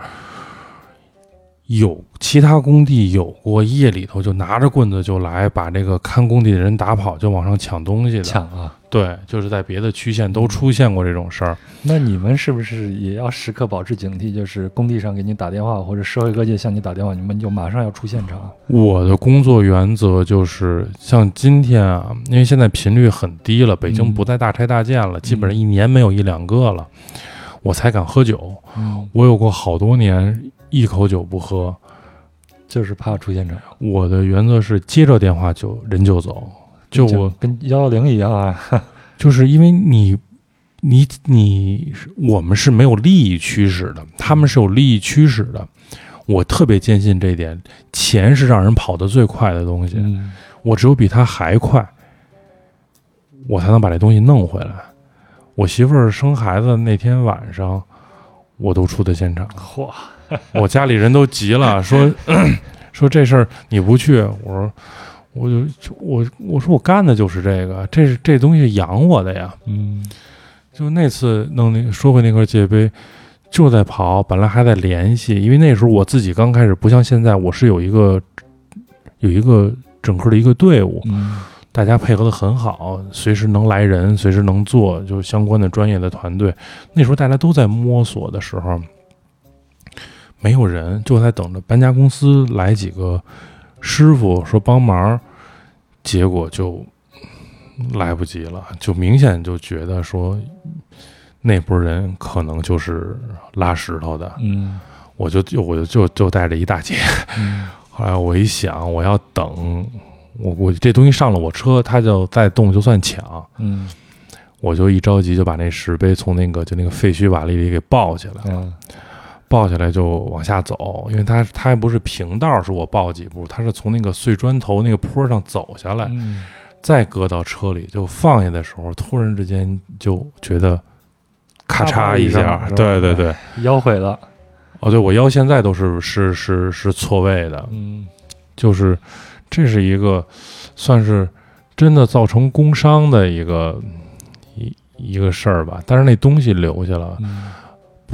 有其他工地有过夜里头就拿着棍子就来把这个看工地的人打跑，就往上抢东西的。抢啊！对，就是在别的区县都出现过这种事儿。那你们是不是也要时刻保持警惕？就是工地上给你打电话，或者社会各界向你打电话，你们就马上要出现场。我的工作原则就是，像今天啊，因为现在频率很低了，北京嗯不再大拆大建了，基本上一年没有一两个了，我才敢喝酒。嗯，我有过好多年一口酒不喝。就是怕出现这样。我的原则是接着电话就人就走，就我跟幺幺零一样啊。[laughs] 就是因为你。你你我们是没有利益驱使的，他们是有利益驱使的。我特别坚信这一点，钱是让人跑得最快的东西。嗯我只有比他还快，我才能把这东西弄回来。我媳妇儿生孩子那天晚上，我都出的现场，嚯，[laughs] 我家里人都急了，[laughs] 说 [clears throat] 说这事儿你不去，我说我就我我说我干的就是这个，这是这东西养我的呀。嗯就那次弄那说回那块界碑，就在跑，本来还在联系，因为那时候我自己刚开始，不像现在，我是有一个有一个整个的一个队伍，嗯大家配合的很好，随时能来人，随时能做，就是相关的专业的团队。那时候大家都在摸索的时候，没有人，就在等着搬家公司来几个师傅说帮忙，结果就来不及了，就明显就觉得说那波人可能就是拉石头的，嗯。我就就我就就就带着一大截。嗯 [laughs] 后来我一想，我要等，我我这东西上了我车，他就再动就算抢，嗯。我就一着急就把那石碑从那个就那个废墟瓦砾里给抱起来，嗯抱起来就往下走，因为它它还不是平道，是我抱几步，它是从那个碎砖头那个坡上走下来，嗯。再搁到车里，就放下的时候，突然之间就觉得咔嚓一下，对对。对，腰毁了。哦，对我腰现在都是是是是错位的，嗯。就是这是一个算是真的造成工伤的一个一一个事儿吧。但是那东西留下了，嗯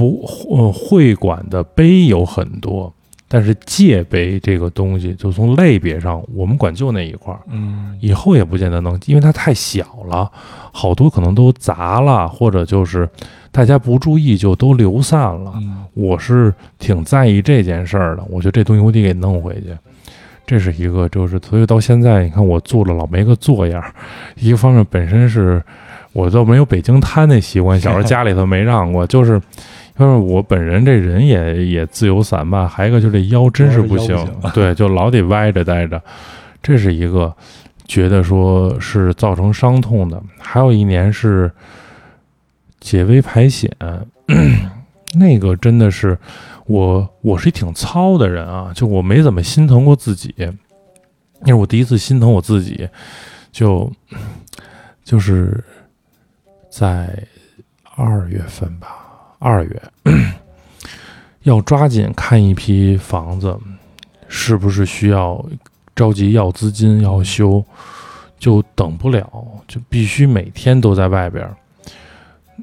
不呃会馆的碑有很多，但是界碑这个东西，就从类别上，我们管就那一块儿，嗯以后也不见得能，因为它太小了，好多可能都砸了，或者就是大家不注意就都流散了。嗯我是挺在意这件事儿的，我觉得这东西我得给弄回去，这是一个，就是所以到现在你看我做了老没个做样儿，一个方面本身是我都没有北京摊那习惯，小时候家里头没让过，就是因为我本人这人也也自由散漫，还有一个就这腰真是不行不行，[laughs] 对，就老得歪着待着，这是一个觉得说是造成伤痛的，还有一年是解微排险。[clears throat] 那个真的是我，我是一挺糙的人啊，就我没怎么心疼过自己。那是我第一次心疼我自己，就就是在二月份吧，二月 [clears throat] 要抓紧看一批房子，是不是需要着急要资金要修，就等不了，就必须每天都在外边儿。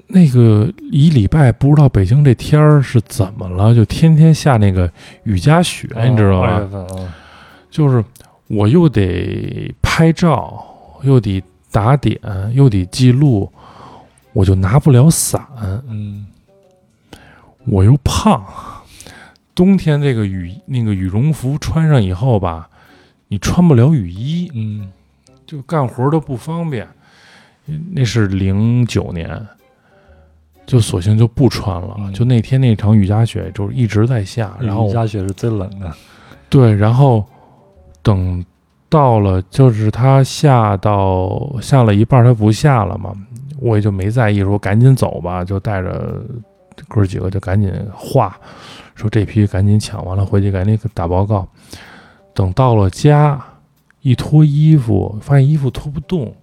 那个一礼拜不知道北京这天儿是怎么了，就天天下那个雨夹雪，你知道吧？就是我又得拍照，又得打点，又得记录，我就拿不了伞，嗯我又胖。冬天这个羽那个羽绒服穿上以后吧，你穿不了雨衣，嗯就干活都不方便。那是零九年，就索性就不穿了。嗯就那天那场雨夹雪，就是一直在下，然后雨夹雪是最冷的。对，然后等到了，就是它下到下了一半，它不下了嘛，我也就没在意，说赶紧走吧，就带着哥儿几个就赶紧画，说这批赶紧抢完了，回去赶紧打报告。等到了家，一脱衣服，发现衣服脱不动，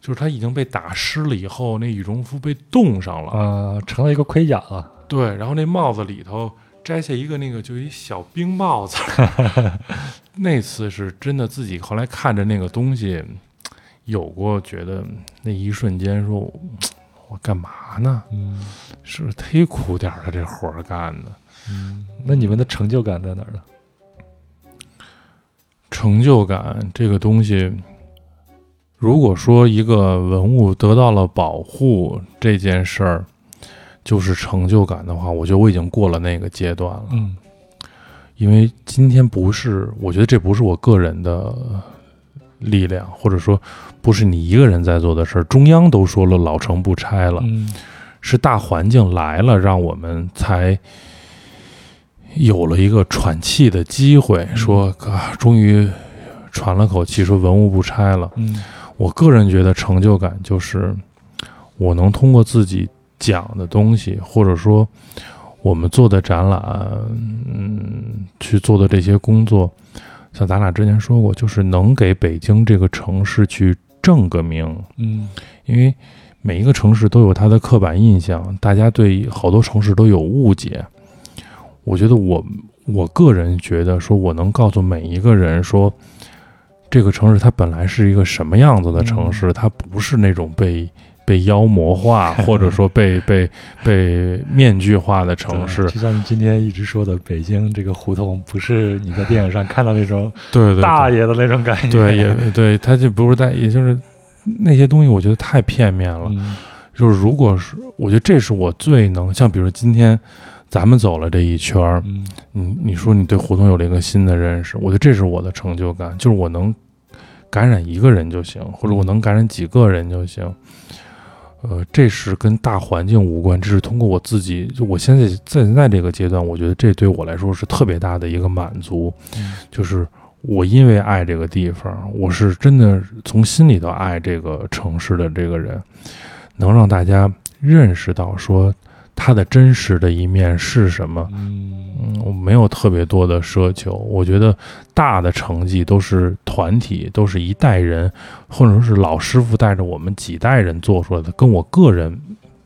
就是他已经被打湿了以后，那羽绒服被冻上了。啊，成了一个盔甲了。对，然后那帽子里头摘下一个那个就一小冰帽子，[laughs] 那次是真的自己后来看着那个东西，有过觉得那一瞬间说，我干嘛呢？嗯是不是忒苦点儿了这活儿干的？嗯，那你们的成就感在哪儿呢？成就感这个东西，如果说一个文物得到了保护这件事儿就是成就感的话，我觉得我已经过了那个阶段了。嗯因为今天不是，我觉得这不是我个人的力量，或者说不是你一个人在做的事儿。中央都说了老城不拆了，嗯是大环境来了，让我们才有了一个喘气的机会，说啊，终于喘了口气，说文物不拆了。嗯我个人觉得成就感就是我能通过自己讲的东西，或者说我们做的展览，嗯，去做的这些工作，像咱俩之前说过，就是能给北京这个城市去正个名，嗯。因为每一个城市都有它的刻板印象，大家对好多城市都有误解。我觉得我我个人觉得，说我能告诉每一个人说，这个城市它本来是一个什么样子的城市，它不是那种被被妖魔化 [laughs] 或者说被被被面具化的城市。就像你今天一直说的，北京这个胡同不是你在电影上看到那种对对对，大爷的那种感觉。对也对，他就不是在，也就是那些东西，我觉得太片面了。嗯就是如果是，我觉得这是我最能像，比如今天咱们走了这一圈儿，嗯你你说你对胡同有了一个新的认识，我觉得这是我的成就感，就是我能感染一个人就行，或者我能感染几个人就行。呃，这是跟大环境无关，这是通过我自己。就我现在在现在这个阶段，我觉得这对我来说是特别大的一个满足，嗯就是我因为爱这个地方，我是真的从心里头爱这个城市的这个人，能让大家认识到说他的真实的一面是什么。嗯嗯，我没有特别多的奢求，我觉得大的成绩都是团体，都是一代人，或者说是老师傅带着我们几代人做出来的，跟我个人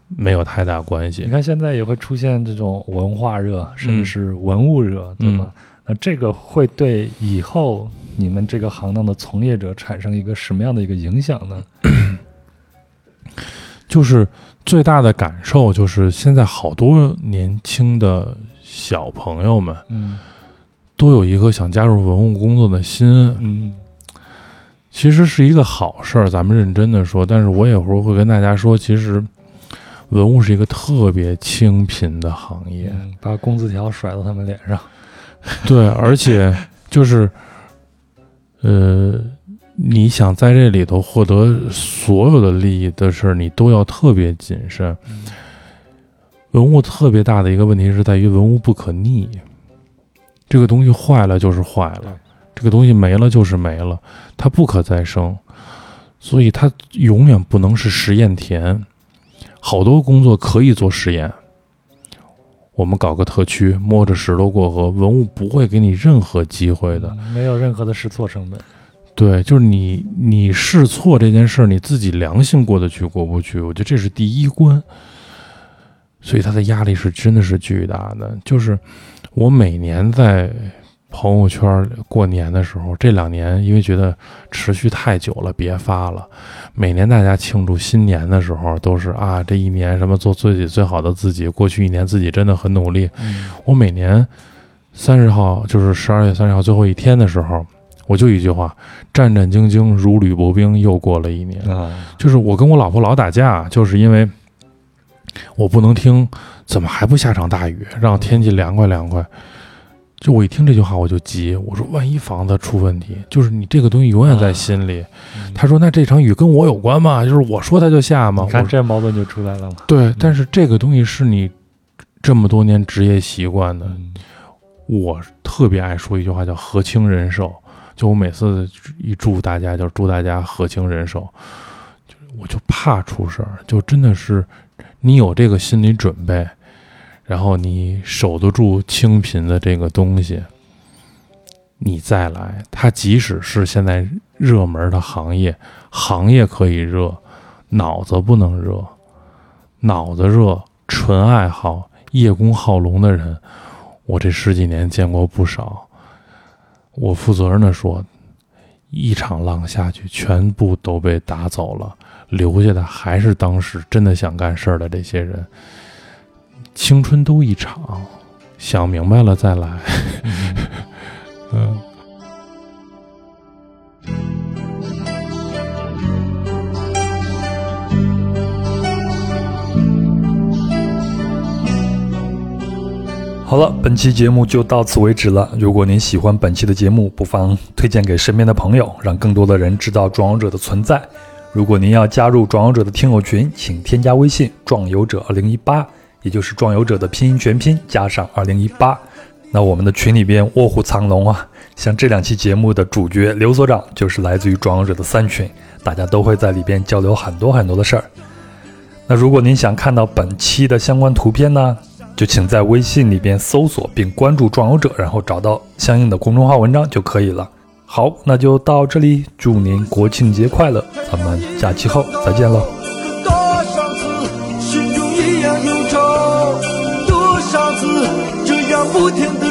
没有太大关系你。看现在也会出现这种文化热，甚至嗯是文物热，对吧？那这个会对以后你们这个行当的从业者产生一个什么样的一个影响呢？就是最大的感受就是，现在好多年轻的小朋友们嗯都有一颗想加入文物工作的心，嗯其实是一个好事儿，咱们认真的说。但是我有时候会跟大家说，其实文物是一个特别清贫的行业，嗯，把工资条甩到他们脸上。[laughs] 对，而且就是，呃，你想在这里头获得所有的利益的事儿，你都要特别谨慎。文物特别大的一个问题是在于文物不可逆，这个东西坏了就是坏了，这个东西没了就是没了，它不可再生，所以它永远不能是实验田。好多工作可以做实验，我们搞个特区，摸着石头过河，文物不会给你任何机会的。嗯没有任何的试错成本。对，就是你你试错这件事儿，你自己良心过得去过不去，我觉得这是第一关。所以他的压力是真的是巨大的。就是我每年在朋友圈过年的时候，这两年因为觉得持续太久了，别发了。每年大家庆祝新年的时候，都是啊，这一年什么做自己最好的自己。过去一年自己真的很努力，嗯我每年三十号，就是十二月三十号最后一天的时候，我就一句话：战战兢兢，如履薄冰。又过了一年，啊，就是我跟我老婆老打架，就是因为我不能听，怎么还不下场大雨，让天气凉快凉快。就我一听这句话我就急，我说万一房子出问题，就是你这个东西永远在心里。他说那这场雨跟我有关吗？就是我说它就下吗？你看我说这矛盾就出来了嘛。对，但是这个东西是你这么多年职业习惯的，嗯我特别爱说一句话，叫“和清人寿”。就我每次一祝大家，就祝大家和清人寿，就我就怕出事儿，就真的是你有这个心理准备，然后你守得住清贫的这个东西，你再来，它即使是现在热门的行业，行业可以热，脑子不能热，脑子热，纯爱好、叶公好龙的人，我这十几年见过不少。我负责任的说，一场浪下去，全部都被打走了，留下的还是当时真的想干事儿的这些人。青春都一场，想明白了再来。[laughs] 嗯。好了，本期节目就到此为止了。如果您喜欢本期的节目，不妨推荐给身边的朋友，让更多的人知道壮游者的存在。如果您要加入壮游者的听友群，请添加微信“壮游者二零一八”，也就是壮游者的拼音全拼加上二零一八。那我们的群里边卧虎藏龙啊，像这两期节目的主角刘所长就是来自于壮游者的三群，大家都会在里边交流很多很多的事儿。那如果您想看到本期的相关图片呢？就请在微信里边搜索并关注“壮游者”，然后找到相应的公众号文章就可以了。好，那就到这里，祝您国庆节快乐！咱们假期后再见喽。多少次心中一样忧愁，多少次这样不停的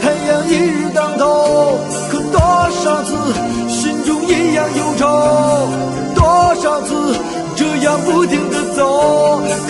太阳一日当头可多少次心中一样忧愁多少次这样不停地走。